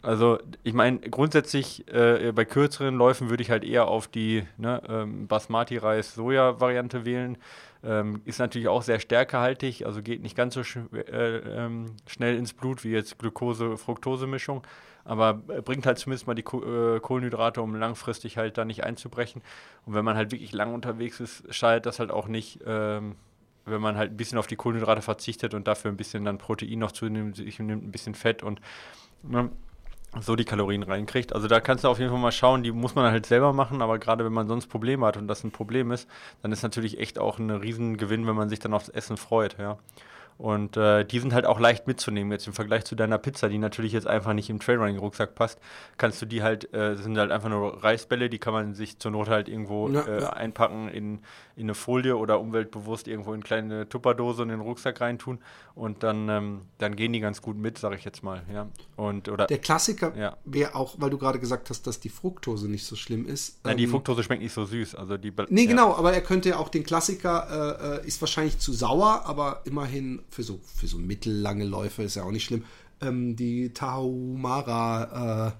Also ich meine, grundsätzlich äh, bei kürzeren Läufen würde ich halt eher auf die ne, ähm, Basmati-Reis-Soja-Variante wählen. Ähm, ist natürlich auch sehr stärkehaltig, also geht nicht ganz so sch äh, ähm, schnell ins Blut wie jetzt Glucose-Fructose-Mischung, aber bringt halt zumindest mal die Ko äh, Kohlenhydrate, um langfristig halt da nicht einzubrechen. Und wenn man halt wirklich lang unterwegs ist, schadet das halt auch nicht, ähm, wenn man halt ein bisschen auf die Kohlenhydrate verzichtet und dafür ein bisschen dann Protein noch zunimmt, sich nimmt ein bisschen Fett und ne, so die Kalorien reinkriegt. Also da kannst du auf jeden Fall mal schauen, die muss man halt selber machen, aber gerade wenn man sonst Probleme hat und das ein Problem ist, dann ist natürlich echt auch ein Riesengewinn, wenn man sich dann aufs Essen freut, ja. Und äh, die sind halt auch leicht mitzunehmen. Jetzt im Vergleich zu deiner Pizza, die natürlich jetzt einfach nicht im Trailrunning-Rucksack passt, kannst du die halt, äh, sind halt einfach nur Reisbälle, die kann man sich zur Not halt irgendwo ja, äh, ja. einpacken in, in eine Folie oder umweltbewusst irgendwo in eine kleine Tupperdose und in den Rucksack reintun. Und dann, ähm, dann gehen die ganz gut mit, sage ich jetzt mal. Ja. Und, oder, Der Klassiker ja. wäre auch, weil du gerade gesagt hast, dass die Fructose nicht so schlimm ist. Nein, ähm, die Fructose schmeckt nicht so süß. Also die, nee, genau, aber er könnte ja auch den Klassiker, äh, äh, ist wahrscheinlich zu sauer, aber immerhin für so, für so mittellange Läufe ist ja auch nicht schlimm. Ähm, die Tahumara äh,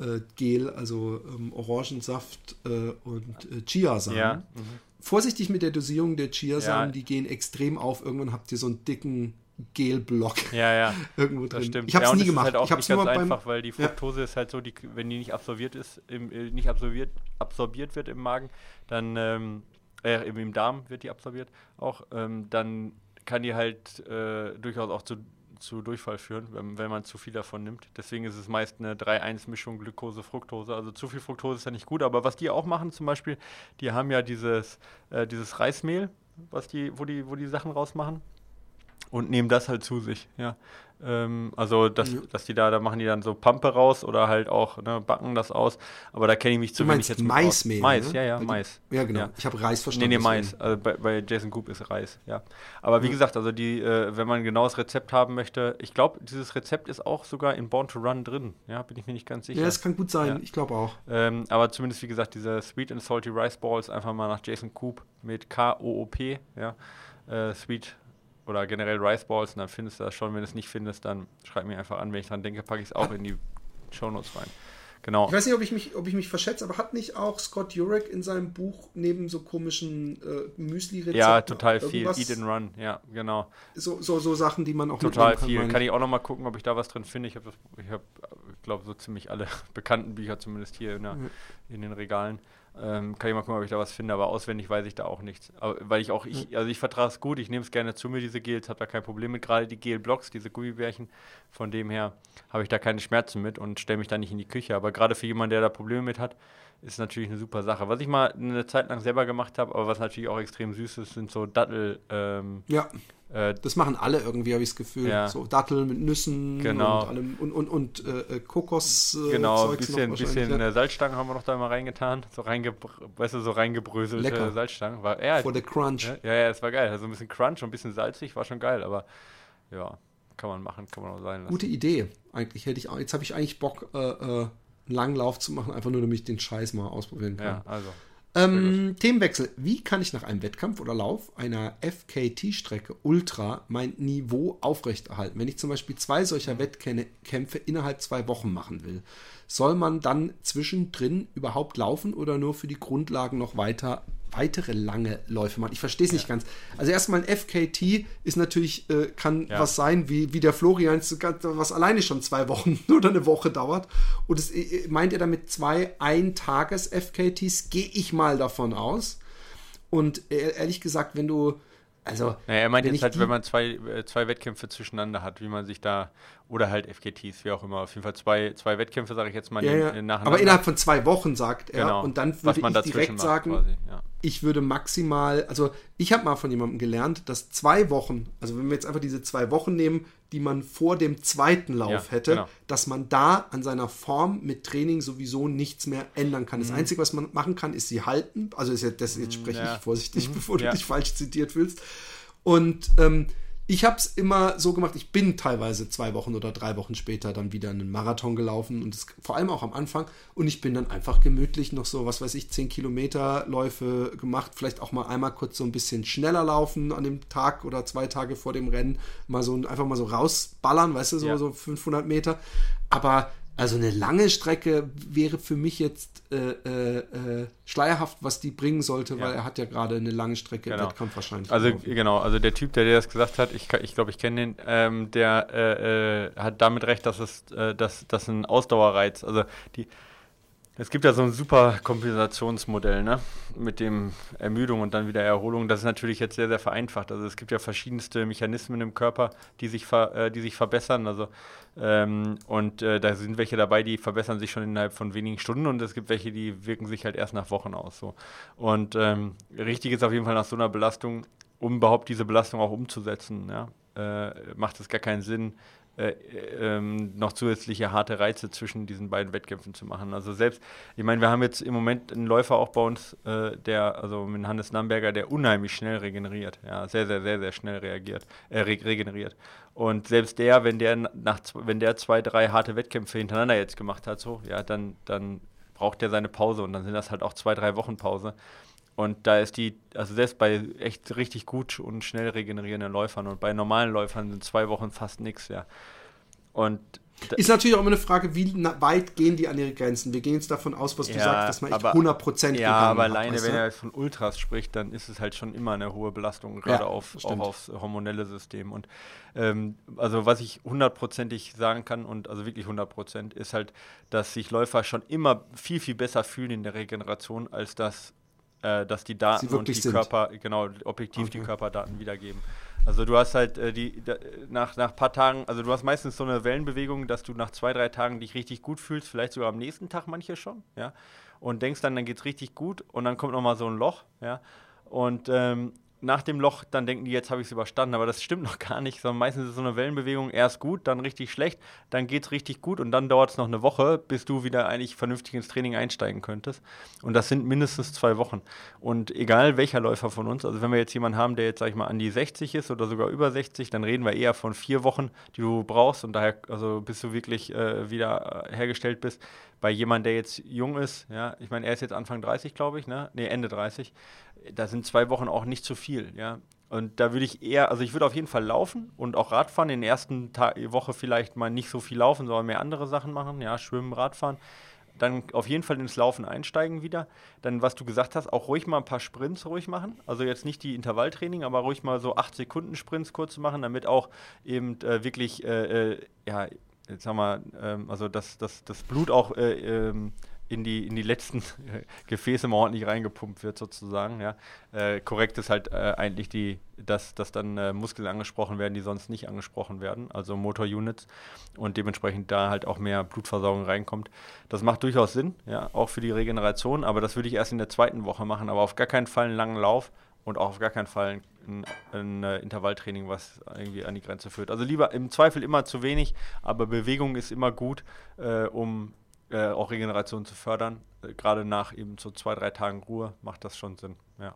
äh, Gel, also ähm, Orangensaft äh, und äh, Chiasamen. Ja. Mhm. Vorsichtig mit der Dosierung der Chiasamen, ja. die gehen extrem auf. Irgendwann habt ihr so einen dicken Gelblock ja, ja. irgendwo drin. Das stimmt. Ich habe es ja, nie gemacht. Halt auch ich habe es nur einfach, weil die Fructose ja. ist halt so, die, wenn die nicht absorbiert ist, im, äh, nicht absorbiert, absorbiert wird im Magen, dann ähm, äh, im Darm wird die absorbiert auch, ähm, dann kann die halt äh, durchaus auch zu, zu Durchfall führen, wenn, wenn man zu viel davon nimmt. Deswegen ist es meist eine 3-1-Mischung Glucose-Fructose. Also zu viel Fructose ist ja nicht gut, aber was die auch machen zum Beispiel, die haben ja dieses, äh, dieses Reismehl, was die, wo die, wo die Sachen rausmachen und nehmen das halt zu sich, ja. Ähm, also, dass, ja. dass die da, da machen die dann so Pampe raus oder halt auch, ne, backen das aus. Aber da kenne ich mich zu du wenig jetzt Maismehl. Mais, ne? ja, ja, Mais. Ja, genau. Ja. Ich habe Reis verstanden. Nee, nee, Mais. Also bei, bei, Jason Coop ist Reis, ja. Aber wie ja. gesagt, also die, äh, wenn man ein genaues Rezept haben möchte, ich glaube, dieses Rezept ist auch sogar in Born to Run drin. Ja, bin ich mir nicht ganz sicher. Ja, das kann gut sein. Ich glaube auch. Ähm, aber zumindest, wie gesagt, diese Sweet and Salty Rice Balls einfach mal nach Jason Coop mit K-O-O-P, ja. Äh, Sweet oder generell Rice Balls und dann findest du das schon. Wenn du es nicht findest, dann schreib mir einfach an. Wenn ich dran denke, packe ich es auch in die Shownotes rein. Genau. Ich weiß nicht, ob ich mich, ob ich mich verschätze, aber hat nicht auch Scott Jurek in seinem Buch neben so komischen äh, Müsli-Rezepten? Ja, total viel. Eat and Run, ja, genau. So, so, so Sachen, die man auch Total kann, viel. Kann ich auch noch mal gucken, ob ich da was drin finde. Ich habe, hab, glaube, so ziemlich alle bekannten Bücher zumindest hier in, der, mhm. in den Regalen. Ähm, kann ich mal gucken, ob ich da was finde, aber auswendig weiß ich da auch nichts. Aber, weil ich auch, ich, also ich vertrage es gut, ich nehme es gerne zu mir, diese Gels, habe da kein Problem mit. Gerade die Gel-Blocks, diese Gummibärchen, von dem her habe ich da keine Schmerzen mit und stelle mich da nicht in die Küche. Aber gerade für jemanden, der da Probleme mit hat, ist natürlich eine super Sache. Was ich mal eine Zeit lang selber gemacht habe, aber was natürlich auch extrem süß ist, sind so Dattel. Ähm, ja. Äh, das machen alle irgendwie, habe ich das Gefühl. Ja. So Datteln mit Nüssen genau. und allem und, und, und äh, Kokos. Äh, genau, ein bisschen, bisschen ja. Salzstangen haben wir noch da mal reingetan. So, reinge weißt du, so reingebröselte Lecker. Salzstangen. War, ja, For the Crunch. Ja, ja, es war geil. Also ein bisschen Crunch und ein bisschen salzig, war schon geil, aber ja, kann man machen, kann man auch sein lassen. Gute Idee. Eigentlich hätte ich, jetzt habe ich eigentlich Bock, äh, äh, einen langen Lauf zu machen, einfach nur, damit ich den Scheiß mal ausprobieren kann. Ja, also. Ähm, Themenwechsel. Wie kann ich nach einem Wettkampf oder Lauf einer FKT-Strecke Ultra mein Niveau aufrechterhalten? Wenn ich zum Beispiel zwei solcher Wettkämpfe innerhalb zwei Wochen machen will, soll man dann zwischendrin überhaupt laufen oder nur für die Grundlagen noch weiter weitere lange Läufe machen. Ich verstehe es nicht ja. ganz. Also erstmal ein FKT ist natürlich, äh, kann ja. was sein, wie, wie der Florian, was alleine schon zwei Wochen oder eine Woche dauert. Und es, äh, meint ihr damit zwei Ein-Tages-FKTs? Gehe ich mal davon aus. Und äh, ehrlich gesagt, wenn du also, naja, er meint jetzt halt, wenn man zwei, äh, zwei Wettkämpfe zwischeneinander hat, wie man sich da, oder halt FKTs, wie auch immer, auf jeden Fall zwei, zwei Wettkämpfe, sage ich jetzt mal, ja, ja. nacheinander. Aber innerhalb von zwei Wochen, sagt er. Genau. Und dann würde ich direkt sagen, quasi, ja. Ich würde maximal, also ich habe mal von jemandem gelernt, dass zwei Wochen, also wenn wir jetzt einfach diese zwei Wochen nehmen, die man vor dem zweiten Lauf ja, hätte, genau. dass man da an seiner Form mit Training sowieso nichts mehr ändern kann. Das mhm. Einzige, was man machen kann, ist sie halten. Also ist ja, das, jetzt spreche ja. ich vorsichtig, mhm. bevor du dich falsch zitiert fühlst. Und ähm, ich habe es immer so gemacht, ich bin teilweise zwei Wochen oder drei Wochen später dann wieder einen Marathon gelaufen und das, vor allem auch am Anfang. Und ich bin dann einfach gemütlich noch so, was weiß ich, zehn Kilometer Läufe gemacht, vielleicht auch mal einmal kurz so ein bisschen schneller laufen an dem Tag oder zwei Tage vor dem Rennen, mal so einfach mal so rausballern, weißt du, so, ja. so 500 Meter. Aber also eine lange Strecke wäre für mich jetzt äh, äh, äh, schleierhaft, was die bringen sollte, ja. weil er hat ja gerade eine lange Strecke genau. Wettkampf wahrscheinlich. Also gelaufen. genau, also der Typ, der dir das gesagt hat, ich glaube, ich, glaub, ich kenne den, ähm, der äh, äh, hat damit recht, dass es äh, dass, dass ein Ausdauerreiz, also die es gibt ja so ein super Kompensationsmodell, ne? Mit dem Ermüdung und dann wieder Erholung. Das ist natürlich jetzt sehr, sehr vereinfacht. Also es gibt ja verschiedenste Mechanismen im Körper, die sich, ver, äh, die sich verbessern. Also ähm, und äh, da sind welche dabei, die verbessern sich schon innerhalb von wenigen Stunden und es gibt welche, die wirken sich halt erst nach Wochen aus. So. Und ähm, richtig ist auf jeden Fall nach so einer Belastung, um überhaupt diese Belastung auch umzusetzen, ja, äh, macht es gar keinen Sinn, äh, ähm, noch zusätzliche harte Reize zwischen diesen beiden Wettkämpfen zu machen. Also selbst, ich meine, wir haben jetzt im Moment einen Läufer auch bei uns, äh, der, also mit Hannes Namberger, der unheimlich schnell regeneriert, ja, sehr, sehr, sehr, sehr schnell reagiert, äh, re regeneriert. Und selbst der, wenn der nach, wenn der zwei, drei harte Wettkämpfe hintereinander jetzt gemacht hat, so, ja, dann, dann braucht der seine Pause und dann sind das halt auch zwei, drei Wochen Pause. Und da ist die, also selbst bei echt richtig gut und schnell regenerierenden Läufern und bei normalen Läufern sind zwei Wochen fast nichts, ja. Und ist natürlich auch immer eine Frage, wie weit gehen die an ihre Grenzen? Wir gehen jetzt davon aus, was du ja, sagst, dass man echt 100% Ja, aber alleine, hat, wenn er von Ultras spricht, dann ist es halt schon immer eine hohe Belastung, gerade ja, auf, auch aufs hormonelle System. Und ähm, also was ich hundertprozentig sagen kann und also wirklich 100% ist halt, dass sich Läufer schon immer viel, viel besser fühlen in der Regeneration, als das äh, dass die Daten und die sind. Körper, genau, objektiv okay. die Körperdaten wiedergeben. Also du hast halt äh, die da, nach nach paar Tagen, also du hast meistens so eine Wellenbewegung, dass du nach zwei drei Tagen dich richtig gut fühlst, vielleicht sogar am nächsten Tag manche schon, ja, und denkst dann, dann geht's richtig gut und dann kommt noch mal so ein Loch, ja, und ähm, nach dem Loch dann denken die, jetzt habe ich es überstanden, aber das stimmt noch gar nicht, sondern meistens ist so eine Wellenbewegung erst gut, dann richtig schlecht, dann geht es richtig gut und dann dauert es noch eine Woche, bis du wieder eigentlich vernünftig ins Training einsteigen könntest. Und das sind mindestens zwei Wochen. Und egal welcher Läufer von uns, also wenn wir jetzt jemanden haben, der jetzt, sag ich mal, an die 60 ist oder sogar über 60, dann reden wir eher von vier Wochen, die du brauchst und daher, also bis du wirklich äh, wieder hergestellt bist. Bei jemandem, der jetzt jung ist, ja, ich meine, er ist jetzt Anfang 30, glaube ich, ne? Nee, Ende 30 da sind zwei Wochen auch nicht zu viel, ja. Und da würde ich eher, also ich würde auf jeden Fall laufen und auch Radfahren. In der ersten Ta Woche vielleicht mal nicht so viel laufen, sondern mehr andere Sachen machen, ja, schwimmen, Radfahren. Dann auf jeden Fall ins Laufen einsteigen wieder. Dann, was du gesagt hast, auch ruhig mal ein paar Sprints ruhig machen. Also jetzt nicht die Intervalltraining, aber ruhig mal so 8 Sekunden Sprints kurz machen, damit auch eben äh, wirklich, äh, äh, ja, jetzt haben wir, ähm, also das, das, das Blut auch äh, ähm, in die, in die letzten Gefäße mal ordentlich reingepumpt wird, sozusagen. Ja. Äh, korrekt ist halt äh, eigentlich die, dass, dass dann äh, Muskeln angesprochen werden, die sonst nicht angesprochen werden, also Motorunits und dementsprechend da halt auch mehr Blutversorgung reinkommt. Das macht durchaus Sinn, ja, auch für die Regeneration, aber das würde ich erst in der zweiten Woche machen, aber auf gar keinen Fall einen langen Lauf und auch auf gar keinen Fall ein, ein, ein Intervalltraining, was irgendwie an die Grenze führt. Also lieber im Zweifel immer zu wenig, aber Bewegung ist immer gut, äh, um äh, auch Regeneration zu fördern. Äh, Gerade nach eben so zwei, drei Tagen Ruhe macht das schon Sinn. Ja.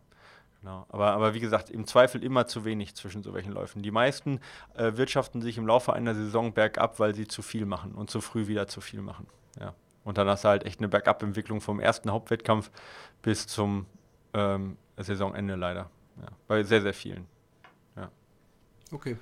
Genau. Aber, aber wie gesagt, im Zweifel immer zu wenig zwischen so welchen Läufen. Die meisten äh, wirtschaften sich im Laufe einer Saison bergab, weil sie zu viel machen und zu früh wieder zu viel machen. Ja. Und dann hast du halt echt eine Bergab-Entwicklung vom ersten Hauptwettkampf bis zum ähm, Saisonende leider. Ja. Bei sehr, sehr vielen. Ja. Okay.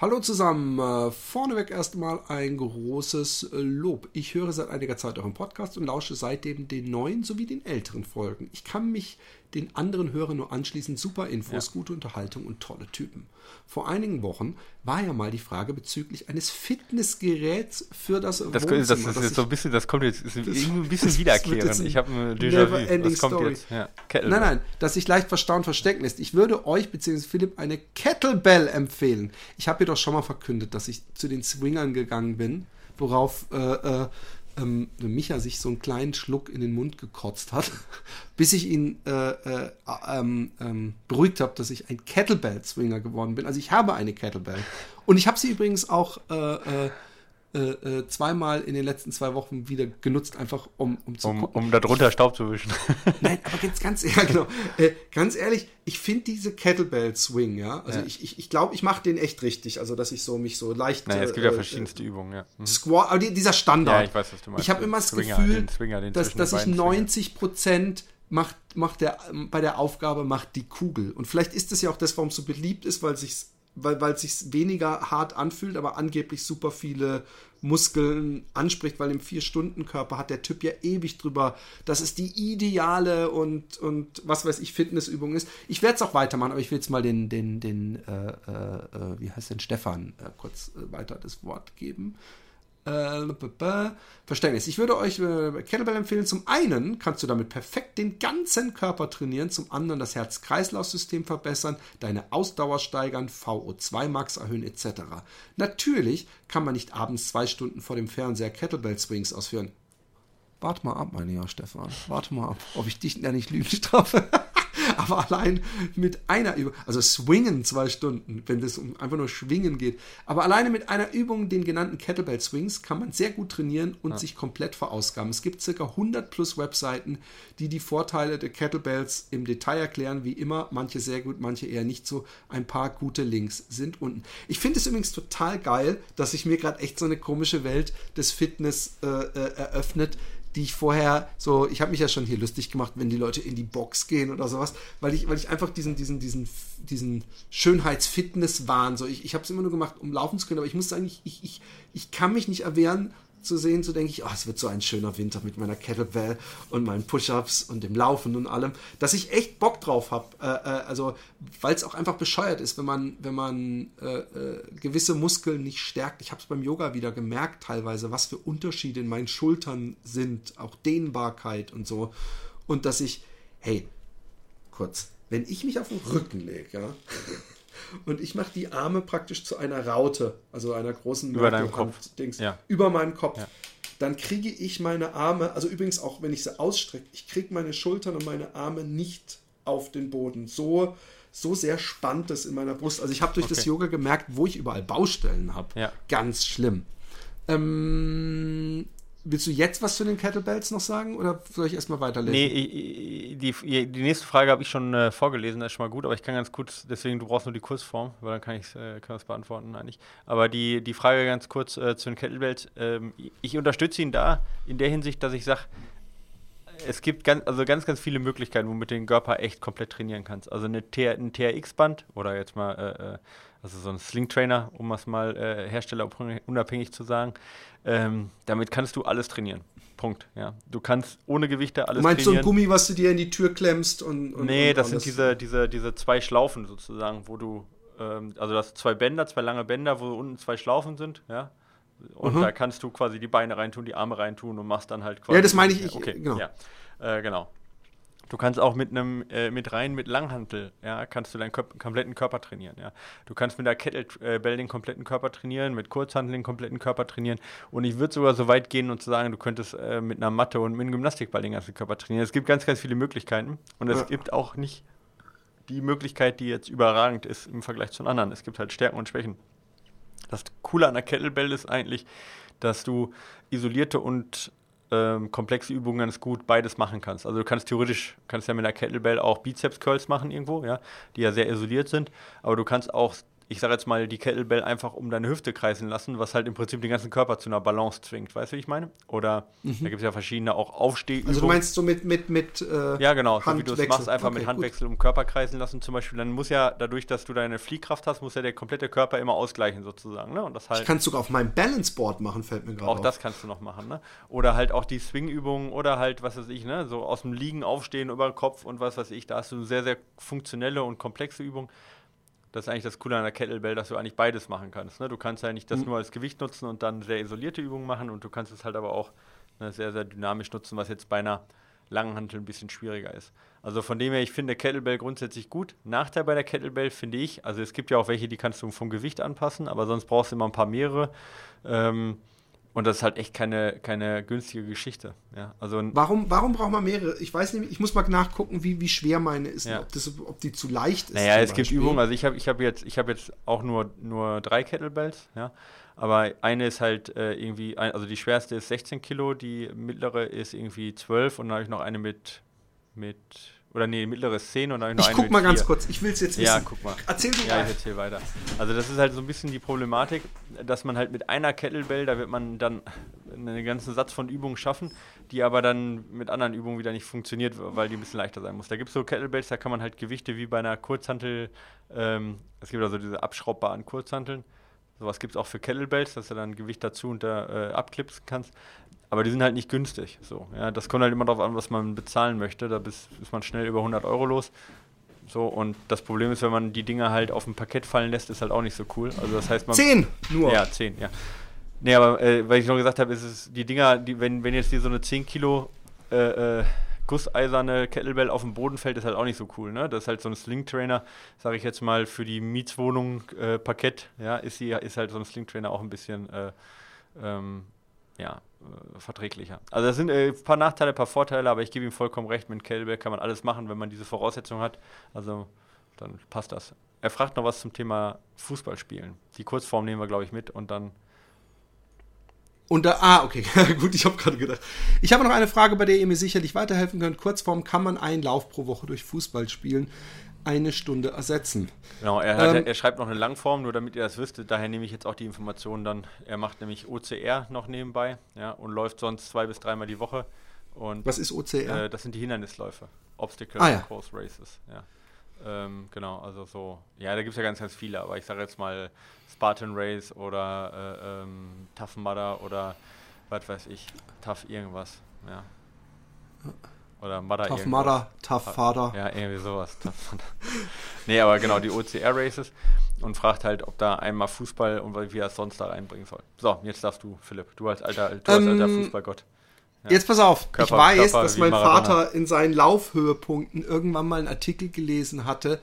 Hallo zusammen. Äh, vorneweg erstmal ein großes Lob. Ich höre seit einiger Zeit euren Podcast und lausche seitdem den neuen sowie den älteren Folgen. Ich kann mich den anderen Hörern nur anschließen. Super Infos, ja. gute Unterhaltung und tolle Typen. Vor einigen Wochen war ja mal die Frage bezüglich eines Fitnessgeräts für das, das Wohnzimmer. Das, das, ist so ein bisschen, das kommt jetzt ist ein bisschen wiederkehrend. Ich habe ein Déjà-vu. Das kommt Story. jetzt. Ja. Nein, nein, dass sich leicht verstaunt verstecken lässt. Ich würde euch bzw. Philipp eine Kettlebell empfehlen. Ich habe doch schon mal verkündet, dass ich zu den Swingern gegangen bin, worauf äh, äh, ähm, Micha sich so einen kleinen Schluck in den Mund gekotzt hat, bis ich ihn äh, äh, ähm, ähm, beruhigt habe, dass ich ein Kettlebell-Swinger geworden bin. Also ich habe eine Kettlebell. Und ich habe sie übrigens auch äh, äh äh, äh, zweimal in den letzten zwei Wochen wieder genutzt, einfach um, um zu um. Um darunter Staub zu wischen. Nein, aber ganz, ganz, ja, genau. Äh, ganz ehrlich, ich finde diese Kettlebell Swing, ja, also ja. ich glaube, ich, ich, glaub, ich mache den echt richtig, also dass ich so mich so leicht. Naja, es gibt ja äh, verschiedenste Übungen, ja. Mhm. Squat, aber die, dieser Standard. Ja, ich weiß, was du meinst. Ich habe immer das Swinger, Gefühl, den Swinger, den dass, dass ich 90 Prozent macht, macht der, bei der Aufgabe macht die Kugel. Und vielleicht ist das ja auch das, warum es so beliebt ist, weil sich weil es sich weniger hart anfühlt, aber angeblich super viele Muskeln anspricht, weil im Vier-Stunden-Körper hat der Typ ja ewig drüber, dass es die ideale und, und was weiß ich, Fitnessübung ist. Ich werde es auch weitermachen, aber ich will jetzt mal den, den, den, äh, äh, wie heißt denn Stefan, äh, kurz äh, weiter das Wort geben. Äh, Verständnis. Ich würde euch äh, Kettlebell empfehlen. Zum einen kannst du damit perfekt den ganzen Körper trainieren, zum anderen das Herz-Kreislauf-System verbessern, deine Ausdauer steigern, VO2 Max erhöhen etc. Natürlich kann man nicht abends zwei Stunden vor dem Fernseher Kettlebell Swings ausführen. Warte mal ab, mein lieber Stefan. Warte mal ab, ob ich dich da nicht lügen strafe. aber allein mit einer Übung, also swingen zwei Stunden, wenn es um einfach nur schwingen geht, aber alleine mit einer Übung, den genannten Kettlebell Swings, kann man sehr gut trainieren und ja. sich komplett verausgaben. Es gibt circa 100 plus Webseiten, die die Vorteile der Kettlebells im Detail erklären, wie immer, manche sehr gut, manche eher nicht so. Ein paar gute Links sind unten. Ich finde es übrigens total geil, dass sich mir gerade echt so eine komische Welt des Fitness äh, äh, eröffnet die ich vorher so, ich habe mich ja schon hier lustig gemacht, wenn die Leute in die Box gehen oder sowas, weil ich, weil ich einfach diesen, diesen, diesen, diesen Schönheits-Fitness-Wahn, so ich, ich habe es immer nur gemacht, um laufen zu können, aber ich muss sagen, ich, ich, ich, ich kann mich nicht erwehren, zu sehen, so denke ich, oh, es wird so ein schöner Winter mit meiner Kettlebell und meinen Push-Ups und dem Laufen und allem, dass ich echt Bock drauf habe. Äh, äh, also, weil es auch einfach bescheuert ist, wenn man, wenn man äh, äh gewisse Muskeln nicht stärkt. Ich habe es beim Yoga wieder gemerkt, teilweise, was für Unterschiede in meinen Schultern sind, auch Dehnbarkeit und so. Und dass ich, hey, kurz, wenn ich mich auf den Rücken lege, ja, und ich mache die Arme praktisch zu einer Raute, also einer großen über deinem Kopf. Dings, ja. über meinem Kopf. Ja. Dann kriege ich meine Arme, also übrigens auch wenn ich sie ausstrecke, ich kriege meine Schultern und meine Arme nicht auf den Boden. So, so sehr spannt es in meiner Brust. Also ich habe durch okay. das Yoga gemerkt, wo ich überall Baustellen habe. Ja. Ganz schlimm. Ähm, Willst du jetzt was zu den Kettlebells noch sagen oder soll ich erstmal weiterlesen? Nee, die, die nächste Frage habe ich schon äh, vorgelesen, das ist schon mal gut, aber ich kann ganz kurz, deswegen, du brauchst nur die Kurzform, weil dann kann ich äh, das beantworten eigentlich. Aber die, die Frage ganz kurz äh, zu den Kettlebells, ähm, ich unterstütze ihn da in der Hinsicht, dass ich sage, es gibt ganz, also ganz, ganz viele Möglichkeiten, womit du den Körper echt komplett trainieren kannst. Also eine ein TRX-Band oder jetzt mal, äh, äh, also so ein Sling-Trainer, um es mal äh, herstellerunabhängig zu sagen, ähm, damit kannst du alles trainieren. Punkt. Ja. Du kannst ohne Gewichte alles du meinst trainieren. so ein Gummi, was du dir in die Tür klemmst und. und nee, und das sind diese, diese, diese zwei Schlaufen sozusagen, wo du, ähm, also das zwei Bänder, zwei lange Bänder, wo unten zwei Schlaufen sind, ja. Und mhm. da kannst du quasi die Beine reintun, die Arme reintun und machst dann halt quasi. Ja, das meine ich, ich okay, genau. Ja. Äh, genau. Du kannst auch mit einem äh, mit rein mit Langhantel, ja, kannst du deinen Köp kompletten Körper trainieren, ja. Du kannst mit der Kettlebell den kompletten Körper trainieren, mit Kurzhantel den kompletten Körper trainieren und ich würde sogar so weit gehen und zu sagen, du könntest äh, mit einer Matte und mit einem Gymnastikball den ganzen Körper trainieren. Es gibt ganz ganz viele Möglichkeiten und es ja. gibt auch nicht die Möglichkeit, die jetzt überragend ist im Vergleich zu anderen. Es gibt halt Stärken und Schwächen. Das Coole an der Kettlebell ist eigentlich, dass du isolierte und ähm, komplexe Übungen ganz gut beides machen kannst. Also du kannst theoretisch, kannst ja mit einer Kettlebell auch Bizeps-Curls machen irgendwo, ja, die ja sehr isoliert sind, aber du kannst auch ich sage jetzt mal, die Kettlebell einfach um deine Hüfte kreisen lassen, was halt im Prinzip den ganzen Körper zu einer Balance zwingt. Weißt du, wie ich meine? Oder mhm. da gibt es ja verschiedene auch Aufstehübungen. Also du meinst so mit, mit, mit äh, Ja, genau, so wie du es machst, einfach okay, mit Handwechsel gut. um Körper kreisen lassen zum Beispiel. Dann muss ja, dadurch, dass du deine Fliehkraft hast, muss ja der komplette Körper immer ausgleichen sozusagen. Ne? Und das halt, ich kann es sogar auf meinem Balanceboard machen, fällt mir gerade Auch auf. das kannst du noch machen. Ne? Oder halt auch die Swing-Übungen oder halt, was weiß ich, ne? so aus dem Liegen aufstehen über den Kopf und was weiß ich. Da hast du sehr, sehr funktionelle und komplexe Übungen. Das ist eigentlich das Coole an der Kettlebell, dass du eigentlich beides machen kannst. Ne? Du kannst ja nicht das mhm. nur als Gewicht nutzen und dann sehr isolierte Übungen machen und du kannst es halt aber auch ne, sehr, sehr dynamisch nutzen, was jetzt bei einer langen Hantel ein bisschen schwieriger ist. Also von dem her, ich finde Kettlebell grundsätzlich gut. Nachteil bei der Kettlebell finde ich, also es gibt ja auch welche, die kannst du vom Gewicht anpassen, aber sonst brauchst du immer ein paar mehrere. Ähm, und das ist halt echt keine, keine günstige Geschichte. Ja, also warum, warum braucht man mehrere? Ich weiß nicht, ich muss mal nachgucken, wie, wie schwer meine ist, ja. ob, das, ob die zu leicht ist. Naja, es gibt Übungen, also ich habe ich hab jetzt, hab jetzt auch nur, nur drei Kettlebells, ja. Aber eine ist halt äh, irgendwie, also die schwerste ist 16 Kilo, die mittlere ist irgendwie 12 und dann habe ich noch eine mit, mit oder nee, mittleres 10 und dann noch Ich guck mal ganz kurz, ich will es jetzt wissen. Ja, guck mal. Erzähl du Ja, ich erzähl weiter. Also das ist halt so ein bisschen die Problematik, dass man halt mit einer Kettlebell, da wird man dann einen ganzen Satz von Übungen schaffen, die aber dann mit anderen Übungen wieder nicht funktioniert, weil die ein bisschen leichter sein muss. Da gibt es so Kettlebells, da kann man halt Gewichte wie bei einer Kurzhantel, ähm, es gibt also diese abschraubbaren Kurzhanteln, Sowas gibt es auch für Kettlebells, dass du dann Gewicht dazu und da äh, abklipsen kannst. Aber die sind halt nicht günstig. So, ja, das kommt halt immer darauf an, was man bezahlen möchte. Da bist, ist man schnell über 100 Euro los. So, und das Problem ist, wenn man die Dinger halt auf dem Parkett fallen lässt, ist halt auch nicht so cool. Also das heißt man. Zehn nur! Ja, zehn, ja. Nee, aber äh, weil ich noch gesagt habe, ist es die Dinger, die, wenn, wenn jetzt die so eine 10 Kilo äh, äh, gusseiserne Kettlebell auf dem Boden fällt, ist halt auch nicht so cool. Ne? Das ist halt so ein Sling-Trainer, sage ich jetzt mal, für die Mietswohnung äh, Parkett, ja, ist, die, ist halt so ein Sling-Trainer auch ein bisschen äh, ähm, ja, äh, verträglicher. Also das sind äh, ein paar Nachteile, ein paar Vorteile, aber ich gebe ihm vollkommen recht, mit Kettlebell kann man alles machen, wenn man diese Voraussetzungen hat. Also dann passt das. Er fragt noch was zum Thema Fußballspielen. Die Kurzform nehmen wir, glaube ich, mit und dann und da, ah, okay, gut, ich habe gerade gedacht. Ich habe noch eine Frage, bei der ihr mir sicherlich weiterhelfen könnt. Kurzform, kann man einen Lauf pro Woche durch Fußball spielen? Eine Stunde ersetzen. Genau, er, hat, ähm, er, schreibt noch eine Langform, nur damit ihr das wisst. Daher nehme ich jetzt auch die Informationen dann. Er macht nämlich OCR noch nebenbei ja, und läuft sonst zwei bis dreimal die Woche. Und, Was ist OCR? Äh, das sind die Hindernisläufe. Obstacle ah, ja. Course Races. Ja. Ähm, genau, also so. Ja, da gibt es ja ganz, ganz viele, aber ich sage jetzt mal Spartan Race oder äh, ähm, Tough Mudder oder was weiß ich, Tough irgendwas. Ja. Oder Mudder Tough Mudder, Tough Father. Ja, irgendwie sowas. nee, aber genau, die OCR-Races und fragt halt, ob da einmal Fußball und wie er es sonst da reinbringen soll. So, jetzt darfst du, Philipp. Du als alter, du als alter ähm, Fußballgott. Ja. Jetzt pass auf, Körper, ich weiß, Körper dass mein Vater in seinen Laufhöhepunkten irgendwann mal einen Artikel gelesen hatte,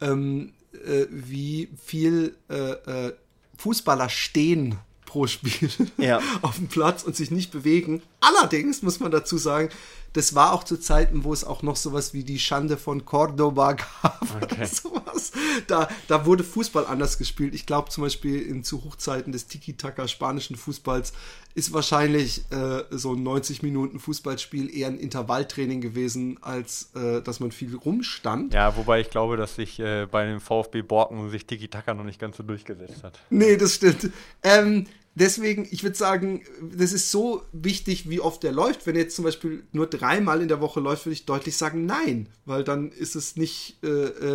ähm, äh, wie viel äh, äh, Fußballer stehen pro Spiel ja. auf dem Platz und sich nicht bewegen. Allerdings muss man dazu sagen, das war auch zu Zeiten, wo es auch noch sowas wie die Schande von Cordoba gab. Okay. sowas. Da, da wurde Fußball anders gespielt. Ich glaube zum Beispiel in zu Hochzeiten des Tiki-Taka spanischen Fußballs ist wahrscheinlich äh, so ein 90 Minuten Fußballspiel eher ein Intervalltraining gewesen, als äh, dass man viel rumstand. Ja, wobei ich glaube, dass sich äh, bei dem VfB Borken sich Tiki-Taka noch nicht ganz so durchgesetzt hat. Nee, das stimmt. Ähm, deswegen, ich würde sagen, das ist so wichtig, wie oft der läuft. Wenn er jetzt zum Beispiel nur dreimal in der Woche läuft, würde ich deutlich sagen, nein, weil dann ist es nicht, äh,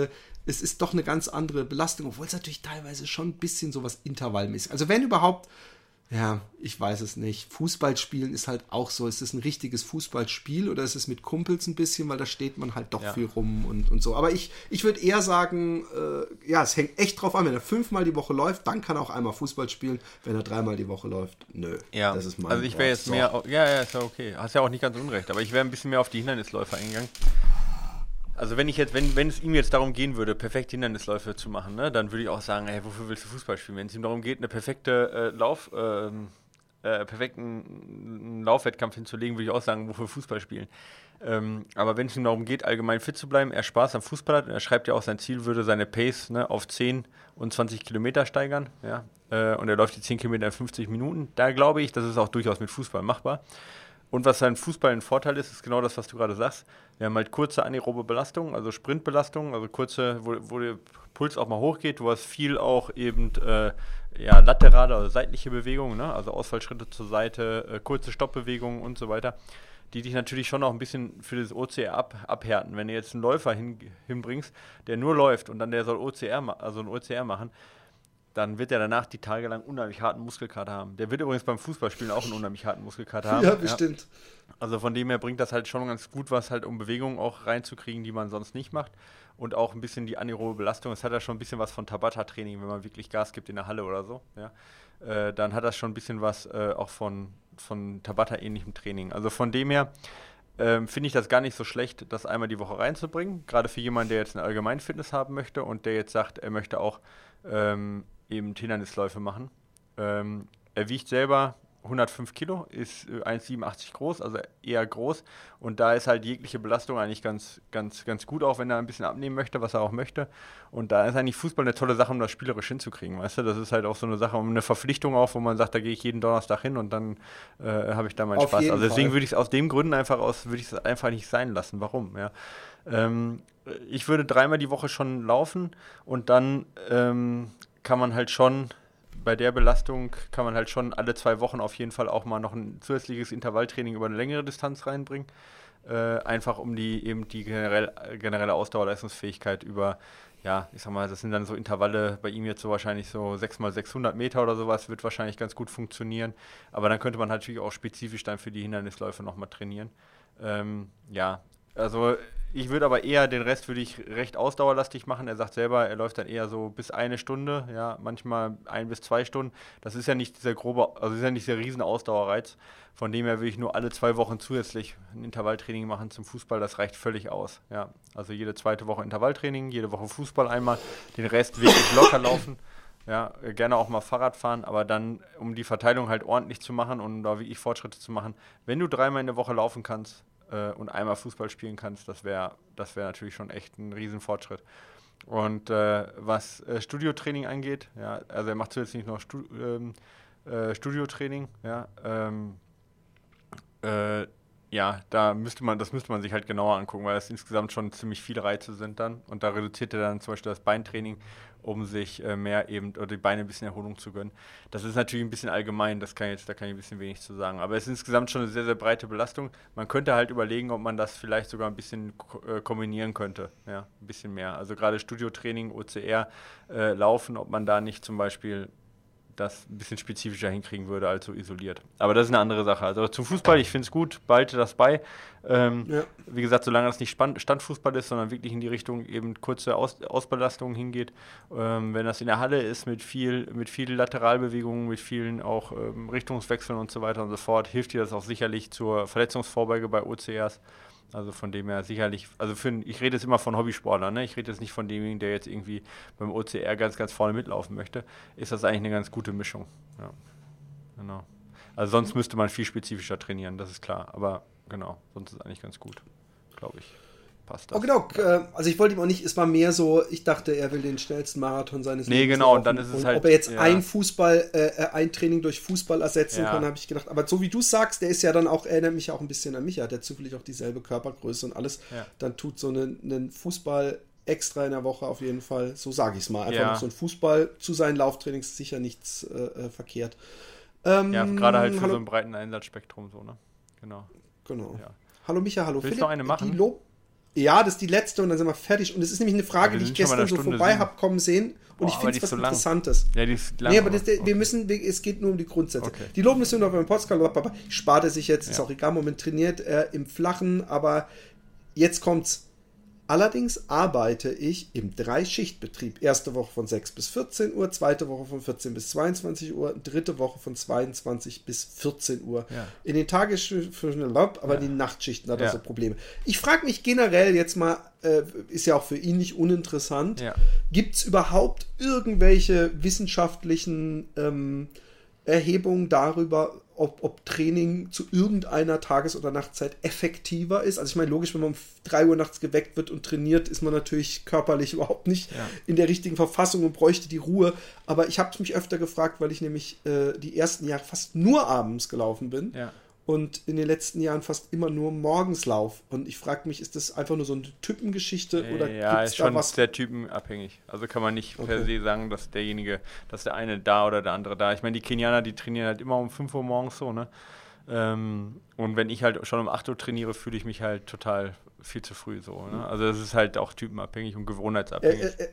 äh, es ist doch eine ganz andere Belastung, obwohl es natürlich teilweise schon ein bisschen sowas intervallmäßig. Also wenn überhaupt ja, ich weiß es nicht. Fußballspielen ist halt auch so. Ist es ein richtiges Fußballspiel oder ist es mit Kumpels ein bisschen, weil da steht man halt doch ja. viel rum und, und so. Aber ich, ich würde eher sagen, äh, ja, es hängt echt drauf an. Wenn er fünfmal die Woche läuft, dann kann er auch einmal Fußball spielen. Wenn er dreimal die Woche läuft, nö. Ja, das ist mein Also ich wäre jetzt mehr, ja, ja, ist ja okay. Hast ja auch nicht ganz unrecht, aber ich wäre ein bisschen mehr auf die Hindernisläufer eingegangen. Also wenn ich jetzt, wenn, wenn es ihm jetzt darum gehen würde, perfekte Hindernisläufe zu machen, ne, dann würde ich auch sagen, hey, wofür willst du Fußball spielen? Wenn es ihm darum geht, eine perfekte äh, Lauf, ähm, äh, perfekten Laufwettkampf hinzulegen, würde ich auch sagen, wofür Fußball spielen. Ähm, aber wenn es ihm darum geht, allgemein fit zu bleiben, er Spaß am Fußball hat, und er schreibt ja auch, sein Ziel würde seine Pace ne, auf 10 und 20 Kilometer steigern, ja, äh, und er läuft die 10 Kilometer in 50 Minuten, da glaube ich, das ist auch durchaus mit Fußball machbar. Und was beim Fußball ein Vorteil ist, ist genau das, was du gerade sagst. Wir haben halt kurze anaerobe Belastung, also Sprintbelastung, also kurze, wo, wo der Puls auch mal hochgeht. Du hast viel auch eben äh, ja, laterale, also seitliche Bewegungen, ne? also Ausfallschritte zur Seite, äh, kurze Stoppbewegungen und so weiter, die dich natürlich schon auch ein bisschen für das OCR ab, abhärten. Wenn du jetzt einen Läufer hin, hinbringst, der nur läuft und dann der soll OCR, also ein OCR machen, dann wird er danach die Tage lang unheimlich harten Muskelkater haben. Der wird übrigens beim Fußballspielen auch einen unheimlich harten Muskelkater haben. Ja, bestimmt. Ja. Also von dem her bringt das halt schon ganz gut was halt, um Bewegungen auch reinzukriegen, die man sonst nicht macht. Und auch ein bisschen die anaerobe Belastung. Es hat ja schon ein bisschen was von Tabata-Training, wenn man wirklich Gas gibt in der Halle oder so. Ja. Äh, dann hat das schon ein bisschen was äh, auch von, von Tabata-ähnlichem Training. Also von dem her ähm, finde ich das gar nicht so schlecht, das einmal die Woche reinzubringen. Gerade für jemanden, der jetzt eine Allgemeinfitness haben möchte und der jetzt sagt, er möchte auch ähm, eben Hindernisläufe machen. Ähm, er wiegt selber 105 Kilo, ist 1,87 äh, groß, also eher groß. Und da ist halt jegliche Belastung eigentlich ganz, ganz, ganz gut, auch wenn er ein bisschen abnehmen möchte, was er auch möchte. Und da ist eigentlich Fußball eine tolle Sache, um das spielerisch hinzukriegen, weißt du? Das ist halt auch so eine Sache, um eine Verpflichtung auch, wo man sagt, da gehe ich jeden Donnerstag hin und dann äh, habe ich da meinen Auf Spaß. Also deswegen würde ich es aus dem Gründen einfach aus, würde ich es einfach nicht sein lassen. Warum? Ja. Ähm, ich würde dreimal die Woche schon laufen und dann ähm, kann man halt schon bei der Belastung kann man halt schon alle zwei Wochen auf jeden Fall auch mal noch ein zusätzliches Intervalltraining über eine längere Distanz reinbringen. Äh, einfach um die eben die generell, generelle Ausdauerleistungsfähigkeit über, ja, ich sag mal, das sind dann so Intervalle bei ihm jetzt so wahrscheinlich so 6 mal 600 Meter oder sowas, wird wahrscheinlich ganz gut funktionieren. Aber dann könnte man natürlich auch spezifisch dann für die Hindernisläufe nochmal trainieren. Ähm, ja, also ich würde aber eher den Rest würde ich recht ausdauerlastig machen. Er sagt selber, er läuft dann eher so bis eine Stunde, ja, manchmal ein bis zwei Stunden. Das ist ja nicht dieser grobe, also ist ja nicht dieser riesen Ausdauerreiz. Von dem her würde ich nur alle zwei Wochen zusätzlich ein Intervalltraining machen zum Fußball. Das reicht völlig aus. Ja, also jede zweite Woche Intervalltraining, jede Woche Fußball einmal, den Rest wirklich locker laufen. Ja, gerne auch mal Fahrrad fahren, aber dann, um die Verteilung halt ordentlich zu machen und da wie ich Fortschritte zu machen, wenn du dreimal in der Woche laufen kannst, äh, und einmal Fußball spielen kannst, das wäre das wär natürlich schon echt ein Riesenfortschritt. Und äh, was äh, Studiotraining angeht, ja, also er macht zusätzlich noch Stu ähm, äh, Studiotraining, ja, ähm, äh, ja, da müsste man, das müsste man sich halt genauer angucken, weil es insgesamt schon ziemlich viele Reize sind dann. Und da reduziert er dann zum Beispiel das Beintraining um sich äh, mehr eben oder die Beine ein bisschen Erholung zu gönnen. Das ist natürlich ein bisschen allgemein, das kann jetzt, da kann ich ein bisschen wenig zu sagen. Aber es ist insgesamt schon eine sehr, sehr breite Belastung. Man könnte halt überlegen, ob man das vielleicht sogar ein bisschen äh, kombinieren könnte. Ja, ein bisschen mehr. Also gerade Studiotraining, OCR, äh, Laufen, ob man da nicht zum Beispiel das ein bisschen spezifischer hinkriegen würde als so isoliert. Aber das ist eine andere Sache. Also zum Fußball, ich finde es gut, behalte das bei. Ähm, ja. Wie gesagt, solange das nicht Standfußball ist, sondern wirklich in die Richtung eben kurze Aus Ausbelastung hingeht. Ähm, wenn das in der Halle ist mit viel, mit viel Lateralbewegungen, mit vielen auch ähm, Richtungswechseln und so weiter und so fort, hilft dir das auch sicherlich zur Verletzungsvorbeuge bei OCRs. Also von dem her sicherlich, also für, ich rede jetzt immer von Hobbysportlern, ne? ich rede jetzt nicht von demjenigen, der jetzt irgendwie beim OCR ganz, ganz vorne mitlaufen möchte, ist das eigentlich eine ganz gute Mischung. Ja. Genau. Also sonst müsste man viel spezifischer trainieren, das ist klar. Aber genau, sonst ist es eigentlich ganz gut, glaube ich passt das. Oh, genau. Ja. Äh, also ich wollte ihm auch nicht, es war mehr so, ich dachte, er will den schnellsten Marathon seines nee, Lebens. Nee, genau, laufen. und dann ist es und halt. Ob er jetzt ja. ein Fußball, äh, äh, ein Training durch Fußball ersetzen ja. kann, habe ich gedacht. Aber so wie du sagst, der ist ja dann auch, erinnert mich auch ein bisschen an mich, er hat ja zufällig auch dieselbe Körpergröße und alles. Dann tut so einen Fußball extra in der Woche auf jeden Fall, so sage ich es mal. Einfach ja. so ein Fußball zu seinen Lauftrainings sicher nichts äh, äh verkehrt. Ähm, ja, gerade halt für hallo. so einen breiten Einsatzspektrum so, ne? Genau. Genau. Ja. Hallo Micha, hallo Willst Philipp. noch eine machen? Die Lob ja, das ist die letzte und dann sind wir fertig. Und es ist nämlich eine Frage, die ich gestern so vorbei habe kommen sehen. Und Boah, ich finde es was so Interessantes. Ja, die ist lang. Nee, aber das, okay. wir müssen, es geht nur um die Grundsätze. Okay. Die Lobnissünde beim Podcast, spart er sich jetzt, ja. ist auch egal, Moment trainiert er im Flachen, aber jetzt kommt's. Allerdings arbeite ich im Dreischichtbetrieb. Erste Woche von 6 bis 14 Uhr, zweite Woche von 14 bis 22 Uhr, dritte Woche von 22 bis 14 Uhr. Ja. In den Tagesschichten erlaubt, aber ja. die Nachtschichten hat er ja. so Probleme. Ich frage mich generell jetzt mal, äh, ist ja auch für ihn nicht uninteressant, ja. gibt es überhaupt irgendwelche wissenschaftlichen ähm, Erhebungen darüber, ob, ob Training zu irgendeiner Tages- oder Nachtzeit effektiver ist. Also ich meine, logisch, wenn man um 3 Uhr nachts geweckt wird und trainiert, ist man natürlich körperlich überhaupt nicht ja. in der richtigen Verfassung und bräuchte die Ruhe. Aber ich habe mich öfter gefragt, weil ich nämlich äh, die ersten Jahre fast nur abends gelaufen bin. Ja. Und in den letzten Jahren fast immer nur Morgenslauf. Und ich frage mich, ist das einfach nur so eine Typengeschichte oder äh, ja, ist schon was? sehr typenabhängig. Also kann man nicht okay. per se sagen, dass derjenige, dass der eine da oder der andere da. Ich meine, die Kenianer, die trainieren halt immer um 5 Uhr morgens so, ne? Ähm, und wenn ich halt schon um 8 Uhr trainiere, fühle ich mich halt total viel zu früh so. Ne? Also es ist halt auch typenabhängig und gewohnheitsabhängig. Äh, äh,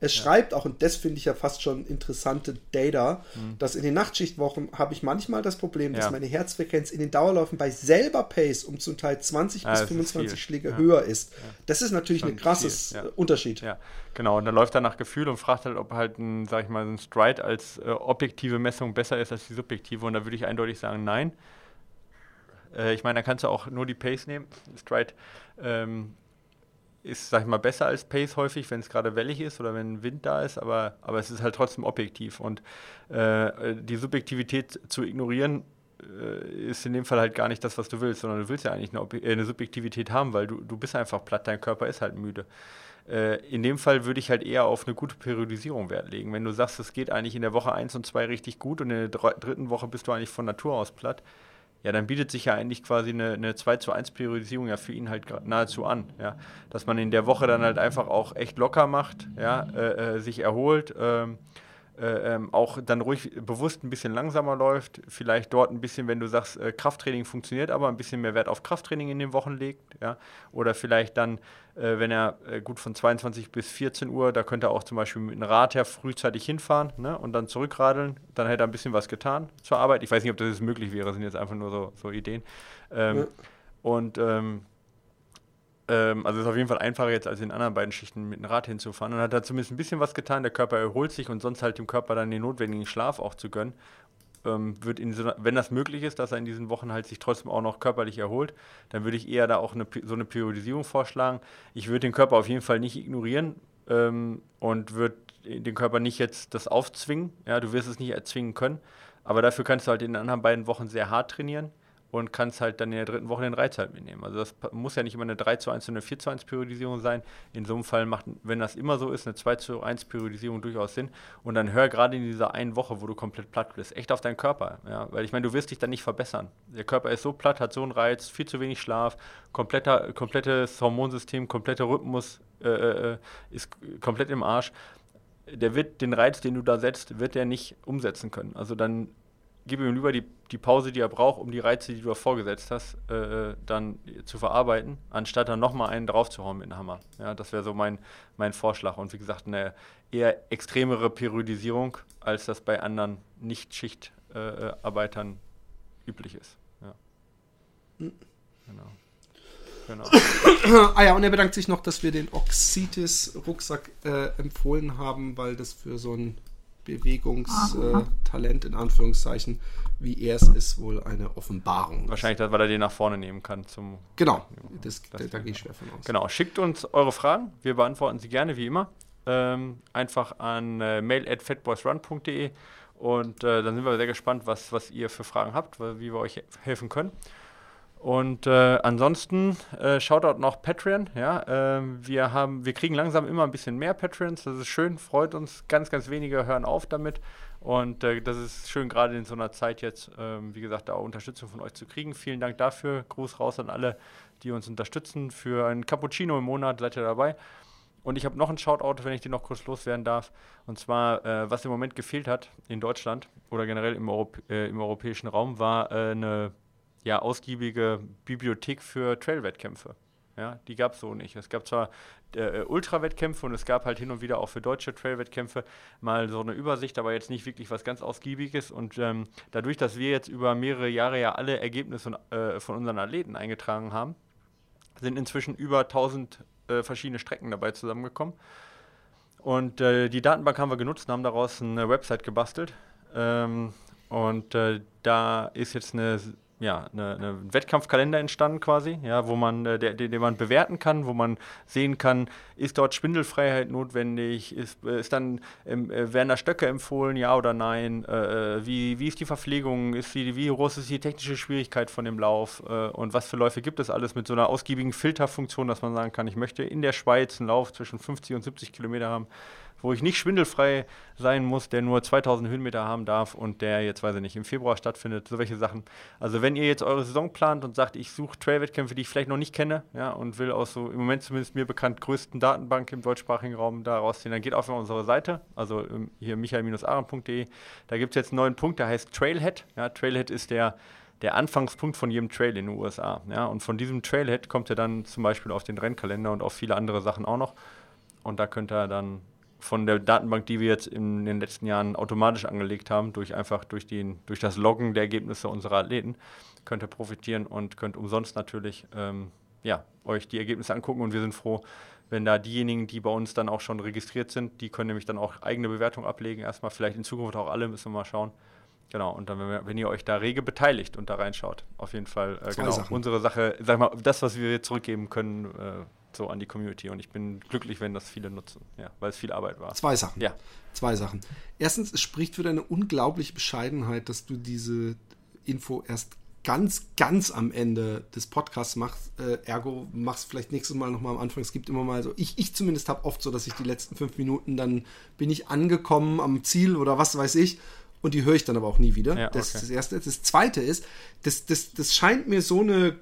es ja. schreibt auch, und das finde ich ja fast schon interessante Data, mhm. dass in den Nachtschichtwochen habe ich manchmal das Problem, dass ja. meine Herzfrequenz in den Dauerläufen bei selber Pace um zum Teil 20 ja, bis 25 Schläge höher ist. Das ist natürlich ein krasses Unterschied. Ja, genau. Und dann läuft er nach Gefühl und fragt halt, ob halt ein, sag ich mal, ein Stride als äh, objektive Messung besser ist als die subjektive. Und da würde ich eindeutig sagen, nein. Äh, ich meine, da kannst du auch nur die Pace nehmen. Stride ähm, ist, sag ich mal, besser als Pace häufig, wenn es gerade wellig ist oder wenn Wind da ist, aber, aber es ist halt trotzdem objektiv. Und äh, die Subjektivität zu ignorieren, äh, ist in dem Fall halt gar nicht das, was du willst, sondern du willst ja eigentlich eine, äh, eine Subjektivität haben, weil du, du bist einfach platt, dein Körper ist halt müde. Äh, in dem Fall würde ich halt eher auf eine gute Periodisierung Wert legen. Wenn du sagst, es geht eigentlich in der Woche 1 und 2 richtig gut und in der dritten Woche bist du eigentlich von Natur aus platt, ja, dann bietet sich ja eigentlich quasi eine, eine 2 zu 1 Priorisierung ja für ihn halt nahezu an. Ja? Dass man in der Woche dann halt einfach auch echt locker macht, ja? Äh, äh, sich erholt, ähm, äh, ähm, auch dann ruhig bewusst ein bisschen langsamer läuft, vielleicht dort ein bisschen, wenn du sagst, äh, Krafttraining funktioniert, aber ein bisschen mehr Wert auf Krafttraining in den Wochen legt, ja, oder vielleicht dann, äh, wenn er äh, gut von 22 bis 14 Uhr, da könnte er auch zum Beispiel mit einem Rad her frühzeitig hinfahren ne, und dann zurückradeln, dann hätte er ein bisschen was getan zur Arbeit. Ich weiß nicht, ob das jetzt möglich wäre, das sind jetzt einfach nur so, so Ideen. Ähm, ja. Und ähm, ähm, also ist auf jeden Fall einfacher jetzt als in anderen beiden Schichten mit dem Rad hinzufahren. Und hat da zumindest ein bisschen was getan. Der Körper erholt sich und sonst halt dem Körper dann den notwendigen Schlaf auch zu gönnen. Ähm, wird in so, wenn das möglich ist, dass er in diesen Wochen halt sich trotzdem auch noch körperlich erholt, dann würde ich eher da auch eine, so eine Periodisierung vorschlagen. Ich würde den Körper auf jeden Fall nicht ignorieren ähm, und würde den Körper nicht jetzt das aufzwingen. Ja, du wirst es nicht erzwingen können. Aber dafür kannst du halt in den anderen beiden Wochen sehr hart trainieren und kannst halt dann in der dritten Woche den Reiz halt mitnehmen. Also das muss ja nicht immer eine 3 zu 1 oder eine 4 zu 1 Periodisierung sein. In so einem Fall macht, wenn das immer so ist, eine 2 zu 1 Periodisierung durchaus Sinn. Und dann hör gerade in dieser einen Woche, wo du komplett platt bist, echt auf deinen Körper. Ja? Weil ich meine, du wirst dich dann nicht verbessern. Der Körper ist so platt, hat so einen Reiz, viel zu wenig Schlaf, kompletter, komplettes Hormonsystem, kompletter Rhythmus äh, äh, ist komplett im Arsch. Der wird den Reiz, den du da setzt, wird er nicht umsetzen können. Also dann gib ihm lieber die, die Pause, die er braucht, um die Reize, die du vorgesetzt hast, äh, dann zu verarbeiten, anstatt dann nochmal einen draufzuhauen mit dem Hammer. Ja, das wäre so mein, mein Vorschlag. Und wie gesagt, eine eher extremere Periodisierung, als das bei anderen Nicht-Schichtarbeitern äh, üblich ist. Ja. Genau. Genau. ah ja, und er bedankt sich noch, dass wir den Oxitis-Rucksack äh, empfohlen haben, weil das für so ein Bewegungstalent in Anführungszeichen, wie er es ist, wohl eine Offenbarung. Wahrscheinlich, weil er den nach vorne nehmen kann. Zum genau, das, das, da, da gehe ich schwer von aus. Genau, schickt uns eure Fragen, wir beantworten sie gerne, wie immer. Ähm, einfach an äh, mail at fatboysrun.de und äh, dann sind wir sehr gespannt, was, was ihr für Fragen habt, wie wir euch helfen können. Und äh, ansonsten äh, Shoutout noch Patreon. Ja, äh, wir haben, wir kriegen langsam immer ein bisschen mehr Patreons. Das ist schön, freut uns. Ganz, ganz wenige hören auf damit. Und äh, das ist schön, gerade in so einer Zeit jetzt, ähm, wie gesagt, da auch Unterstützung von euch zu kriegen. Vielen Dank dafür. Gruß raus an alle, die uns unterstützen. Für ein Cappuccino im Monat seid ihr dabei. Und ich habe noch einen Shoutout, wenn ich den noch kurz loswerden darf. Und zwar, äh, was im Moment gefehlt hat in Deutschland oder generell im, Europ äh, im europäischen Raum, war eine ja, ausgiebige Bibliothek für Trail-Wettkämpfe. Ja, die gab es so nicht. Es gab zwar äh, Ultra-Wettkämpfe und es gab halt hin und wieder auch für deutsche Trail-Wettkämpfe mal so eine Übersicht, aber jetzt nicht wirklich was ganz Ausgiebiges. Und ähm, dadurch, dass wir jetzt über mehrere Jahre ja alle Ergebnisse äh, von unseren Athleten eingetragen haben, sind inzwischen über 1000 äh, verschiedene Strecken dabei zusammengekommen. Und äh, die Datenbank haben wir genutzt und haben daraus eine Website gebastelt. Ähm, und äh, da ist jetzt eine ja, eine, eine Wettkampfkalender entstanden quasi, ja, wo man, äh, der, den, man bewerten kann, wo man sehen kann, ist dort Spindelfreiheit notwendig, ist, äh, ist dann, ähm, äh, werden da Stöcke empfohlen, ja oder nein, äh, wie, wie ist die Verpflegung, ist die, wie groß ist die technische Schwierigkeit von dem Lauf und was für Läufe gibt es alles mit so einer ausgiebigen Filterfunktion, dass man sagen kann, ich möchte in der Schweiz einen Lauf zwischen 50 und 70 Kilometer haben, wo ich nicht schwindelfrei sein muss, der nur 2000 Höhenmeter haben darf und der jetzt, weiß ich nicht, im Februar stattfindet, so welche Sachen. Also wenn ihr jetzt eure Saison plant und sagt, ich suche Trail-Wettkämpfe, die ich vielleicht noch nicht kenne, ja, und will aus so im Moment zumindest mir bekannt größten Datenbank im deutschsprachigen Raum da rausziehen, dann geht auf unsere Seite, also ähm, hier michael-aaron.de, da gibt es jetzt einen neuen Punkt, der heißt Trailhead. Ja, Trailhead ist der der Anfangspunkt von jedem Trail in den USA. Ja? Und von diesem Trailhead kommt er dann zum Beispiel auf den Rennkalender und auf viele andere Sachen auch noch. Und da könnt ihr dann von der Datenbank, die wir jetzt in den letzten Jahren automatisch angelegt haben, durch einfach durch, den, durch das Loggen der Ergebnisse unserer Athleten, könnt ihr profitieren und könnt umsonst natürlich ähm, ja, euch die Ergebnisse angucken. Und wir sind froh, wenn da diejenigen, die bei uns dann auch schon registriert sind, die können nämlich dann auch eigene Bewertung ablegen. Erstmal vielleicht in Zukunft auch alle, müssen wir mal schauen. Genau, und dann, wenn, wir, wenn, ihr euch da rege beteiligt und da reinschaut, auf jeden Fall, äh, genau, Sachen. unsere Sache, sag mal, das, was wir zurückgeben können, äh, so an die Community. Und ich bin glücklich, wenn das viele nutzen, ja, weil es viel Arbeit war. Zwei Sachen. Ja. Zwei Sachen. Erstens, es spricht für deine unglaubliche Bescheidenheit, dass du diese Info erst ganz, ganz am Ende des Podcasts machst. Äh, ergo, machst vielleicht nächstes Mal nochmal am Anfang. Es gibt immer mal so, ich, ich zumindest habe oft so, dass ich die letzten fünf Minuten, dann bin ich angekommen am Ziel oder was weiß ich und die höre ich dann aber auch nie wieder. Ja, das ist das Erste. Das Zweite ist, das, das, das scheint mir so, eine,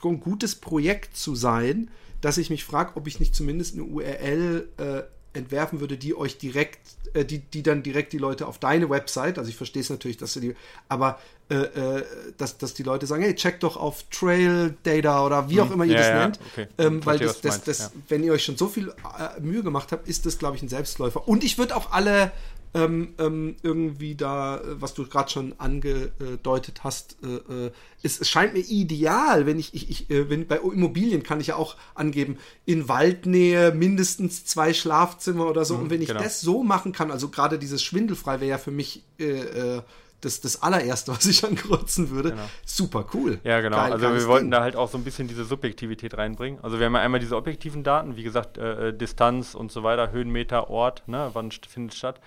so ein gutes Projekt zu sein, dass ich mich frage, ob ich nicht zumindest eine URL äh, entwerfen würde, die euch direkt, äh, die, die dann direkt die Leute auf deine Website, also ich verstehe es natürlich, dass du die, aber äh, äh, dass, dass die Leute sagen, hey, check doch auf Trail Data oder wie auch hm. immer ihr ja, das ja, nennt. Okay. Ähm, weil das, das, das, ja. wenn ihr euch schon so viel äh, Mühe gemacht habt, ist das, glaube ich, ein Selbstläufer. Und ich würde auch alle ähm, ähm, irgendwie da, äh, was du gerade schon angedeutet hast, äh, äh, es, es, scheint mir ideal, wenn ich, ich, ich äh, wenn bei Immobilien kann ich ja auch angeben, in Waldnähe mindestens zwei Schlafzimmer oder so. Mhm, und wenn ich genau. das so machen kann, also gerade dieses Schwindelfrei wäre ja für mich äh, äh, das, das allererste, was ich ankreuzen würde. Genau. Super cool. Ja, genau. Geil, also wir wollten Ding. da halt auch so ein bisschen diese Subjektivität reinbringen. Also wir haben ja einmal diese objektiven Daten, wie gesagt, äh, Distanz und so weiter, Höhenmeter, Ort, ne, wann findet statt.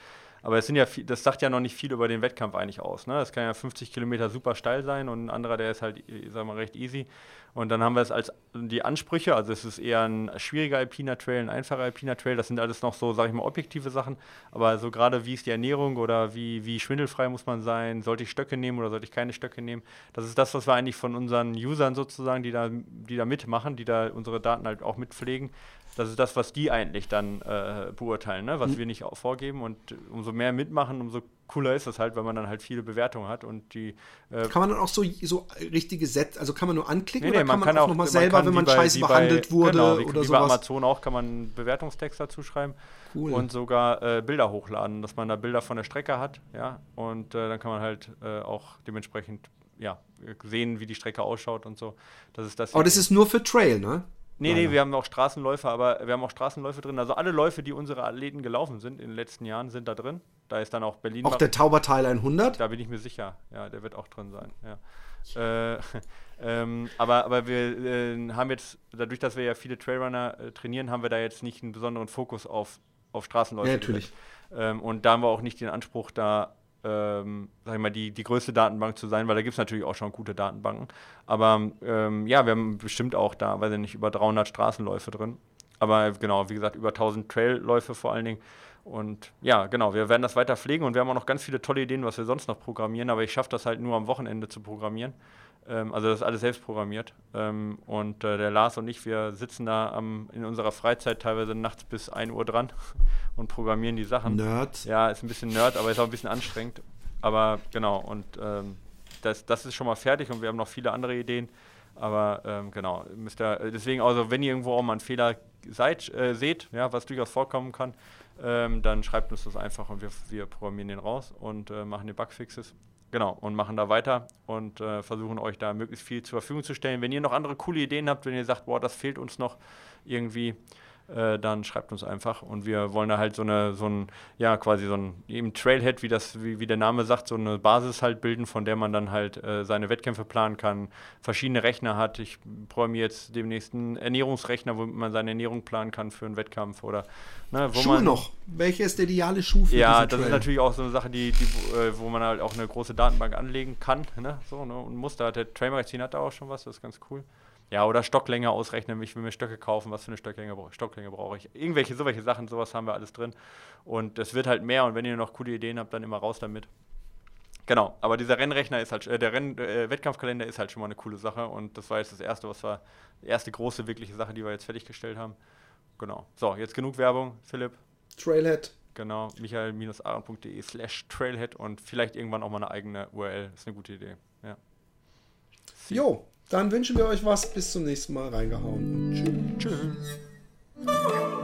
Aber es sind ja, das sagt ja noch nicht viel über den Wettkampf eigentlich aus. Ne? Das kann ja 50 Kilometer super steil sein und ein anderer, der ist halt, sagen wir recht easy. Und dann haben wir es als die Ansprüche, also es ist eher ein schwieriger alpiner Trail, ein einfacher alpiner Trail, das sind alles noch so, sag ich mal, objektive Sachen. Aber so gerade wie ist die Ernährung oder wie, wie schwindelfrei muss man sein, sollte ich Stöcke nehmen oder sollte ich keine Stöcke nehmen? Das ist das, was wir eigentlich von unseren Usern sozusagen, die da, die da mitmachen, die da unsere Daten halt auch mitpflegen, das ist das, was die eigentlich dann äh, beurteilen, ne? was mhm. wir nicht vorgeben. Und umso mehr mitmachen, umso cooler ist das halt, weil man dann halt viele Bewertungen hat und die. Äh kann man dann auch so, so richtige Sätze, also kann man nur anklicken nee, nee, oder kann man, kann auch, auch nochmal selber, wenn man bei, scheiße behandelt bei, wurde genau, wie, oder wie sowas? bei Amazon auch kann man Bewertungstext dazu schreiben cool. und sogar äh, Bilder hochladen, dass man da Bilder von der Strecke hat, ja, und äh, dann kann man halt äh, auch dementsprechend ja, sehen, wie die Strecke ausschaut und so. Das ist das. Aber das ist nur für Trail, ne? Nee, nee, wir haben auch Straßenläufe, aber wir haben auch Straßenläufe drin. Also alle Läufe, die unsere Athleten gelaufen sind in den letzten Jahren, sind da drin. Da ist dann auch Berlin. Auch der Tauberteil 100? Da bin ich mir sicher. Ja, der wird auch drin sein. Ja. Äh, ähm, aber, aber wir äh, haben jetzt, dadurch, dass wir ja viele Trailrunner äh, trainieren, haben wir da jetzt nicht einen besonderen Fokus auf, auf Straßenläufe. Ja, natürlich. Ähm, und da haben wir auch nicht den Anspruch, da ähm, sag ich mal, die, die größte Datenbank zu sein, weil da gibt es natürlich auch schon gute Datenbanken. Aber ähm, ja, wir haben bestimmt auch da, weiß ich nicht, über 300 Straßenläufe drin. Aber genau, wie gesagt, über 1000 Trailläufe vor allen Dingen. Und ja, genau, wir werden das weiter pflegen und wir haben auch noch ganz viele tolle Ideen, was wir sonst noch programmieren, aber ich schaffe das halt nur am Wochenende zu programmieren. Ähm, also das ist alles selbst programmiert. Ähm, und äh, der Lars und ich, wir sitzen da am, in unserer Freizeit teilweise nachts bis 1 Uhr dran und programmieren die Sachen. Nerd. Ja, ist ein bisschen Nerd, aber ist auch ein bisschen anstrengend. Aber genau, und ähm, das, das ist schon mal fertig und wir haben noch viele andere Ideen. Aber ähm, genau, müsst ihr, deswegen, also wenn ihr irgendwo auch mal einen Fehler seid, äh, seht, ja, was durchaus vorkommen kann, ähm, dann schreibt uns das einfach und wir, wir programmieren den raus und äh, machen die Bugfixes. Genau, und machen da weiter und äh, versuchen euch da möglichst viel zur Verfügung zu stellen. Wenn ihr noch andere coole Ideen habt, wenn ihr sagt, boah, das fehlt uns noch irgendwie, äh, dann schreibt uns einfach. Und wir wollen da halt so eine, so ein, ja, quasi so ein eben Trailhead, wie das, wie, wie der Name sagt, so eine Basis halt bilden, von der man dann halt äh, seine Wettkämpfe planen kann, verschiedene Rechner hat. Ich programmiere jetzt demnächst einen Ernährungsrechner, womit man seine Ernährung planen kann für einen Wettkampf oder ne, wo Schuh man, noch. Welcher ist der ideale Schuh für Ja, das Trail? ist natürlich auch so eine Sache, die, die äh, wo man halt auch eine große Datenbank anlegen kann, ne, so, ne, und muss. Da hat der Trailmagazin hat da auch schon was, das ist ganz cool. Ja, oder Stocklänge ausrechnen, ich will mir Stöcke kaufen, was für eine Stocklänge, Stocklänge brauche ich. Irgendwelche, solche Sachen, sowas haben wir alles drin. Und es wird halt mehr und wenn ihr noch coole Ideen habt, dann immer raus damit. Genau, aber dieser Rennrechner ist halt, äh, der Renn, äh, Wettkampfkalender ist halt schon mal eine coole Sache und das war jetzt das erste, was war, die erste große wirkliche Sache, die wir jetzt fertiggestellt haben. Genau. So, jetzt genug Werbung, Philipp. Trailhead. Genau, michael-aaron.de slash Trailhead und vielleicht irgendwann auch mal eine eigene URL. Ist eine gute Idee. Ja. Jo, dann wünschen wir euch was. Bis zum nächsten Mal. Reingehauen. Tschüss. Tschüss.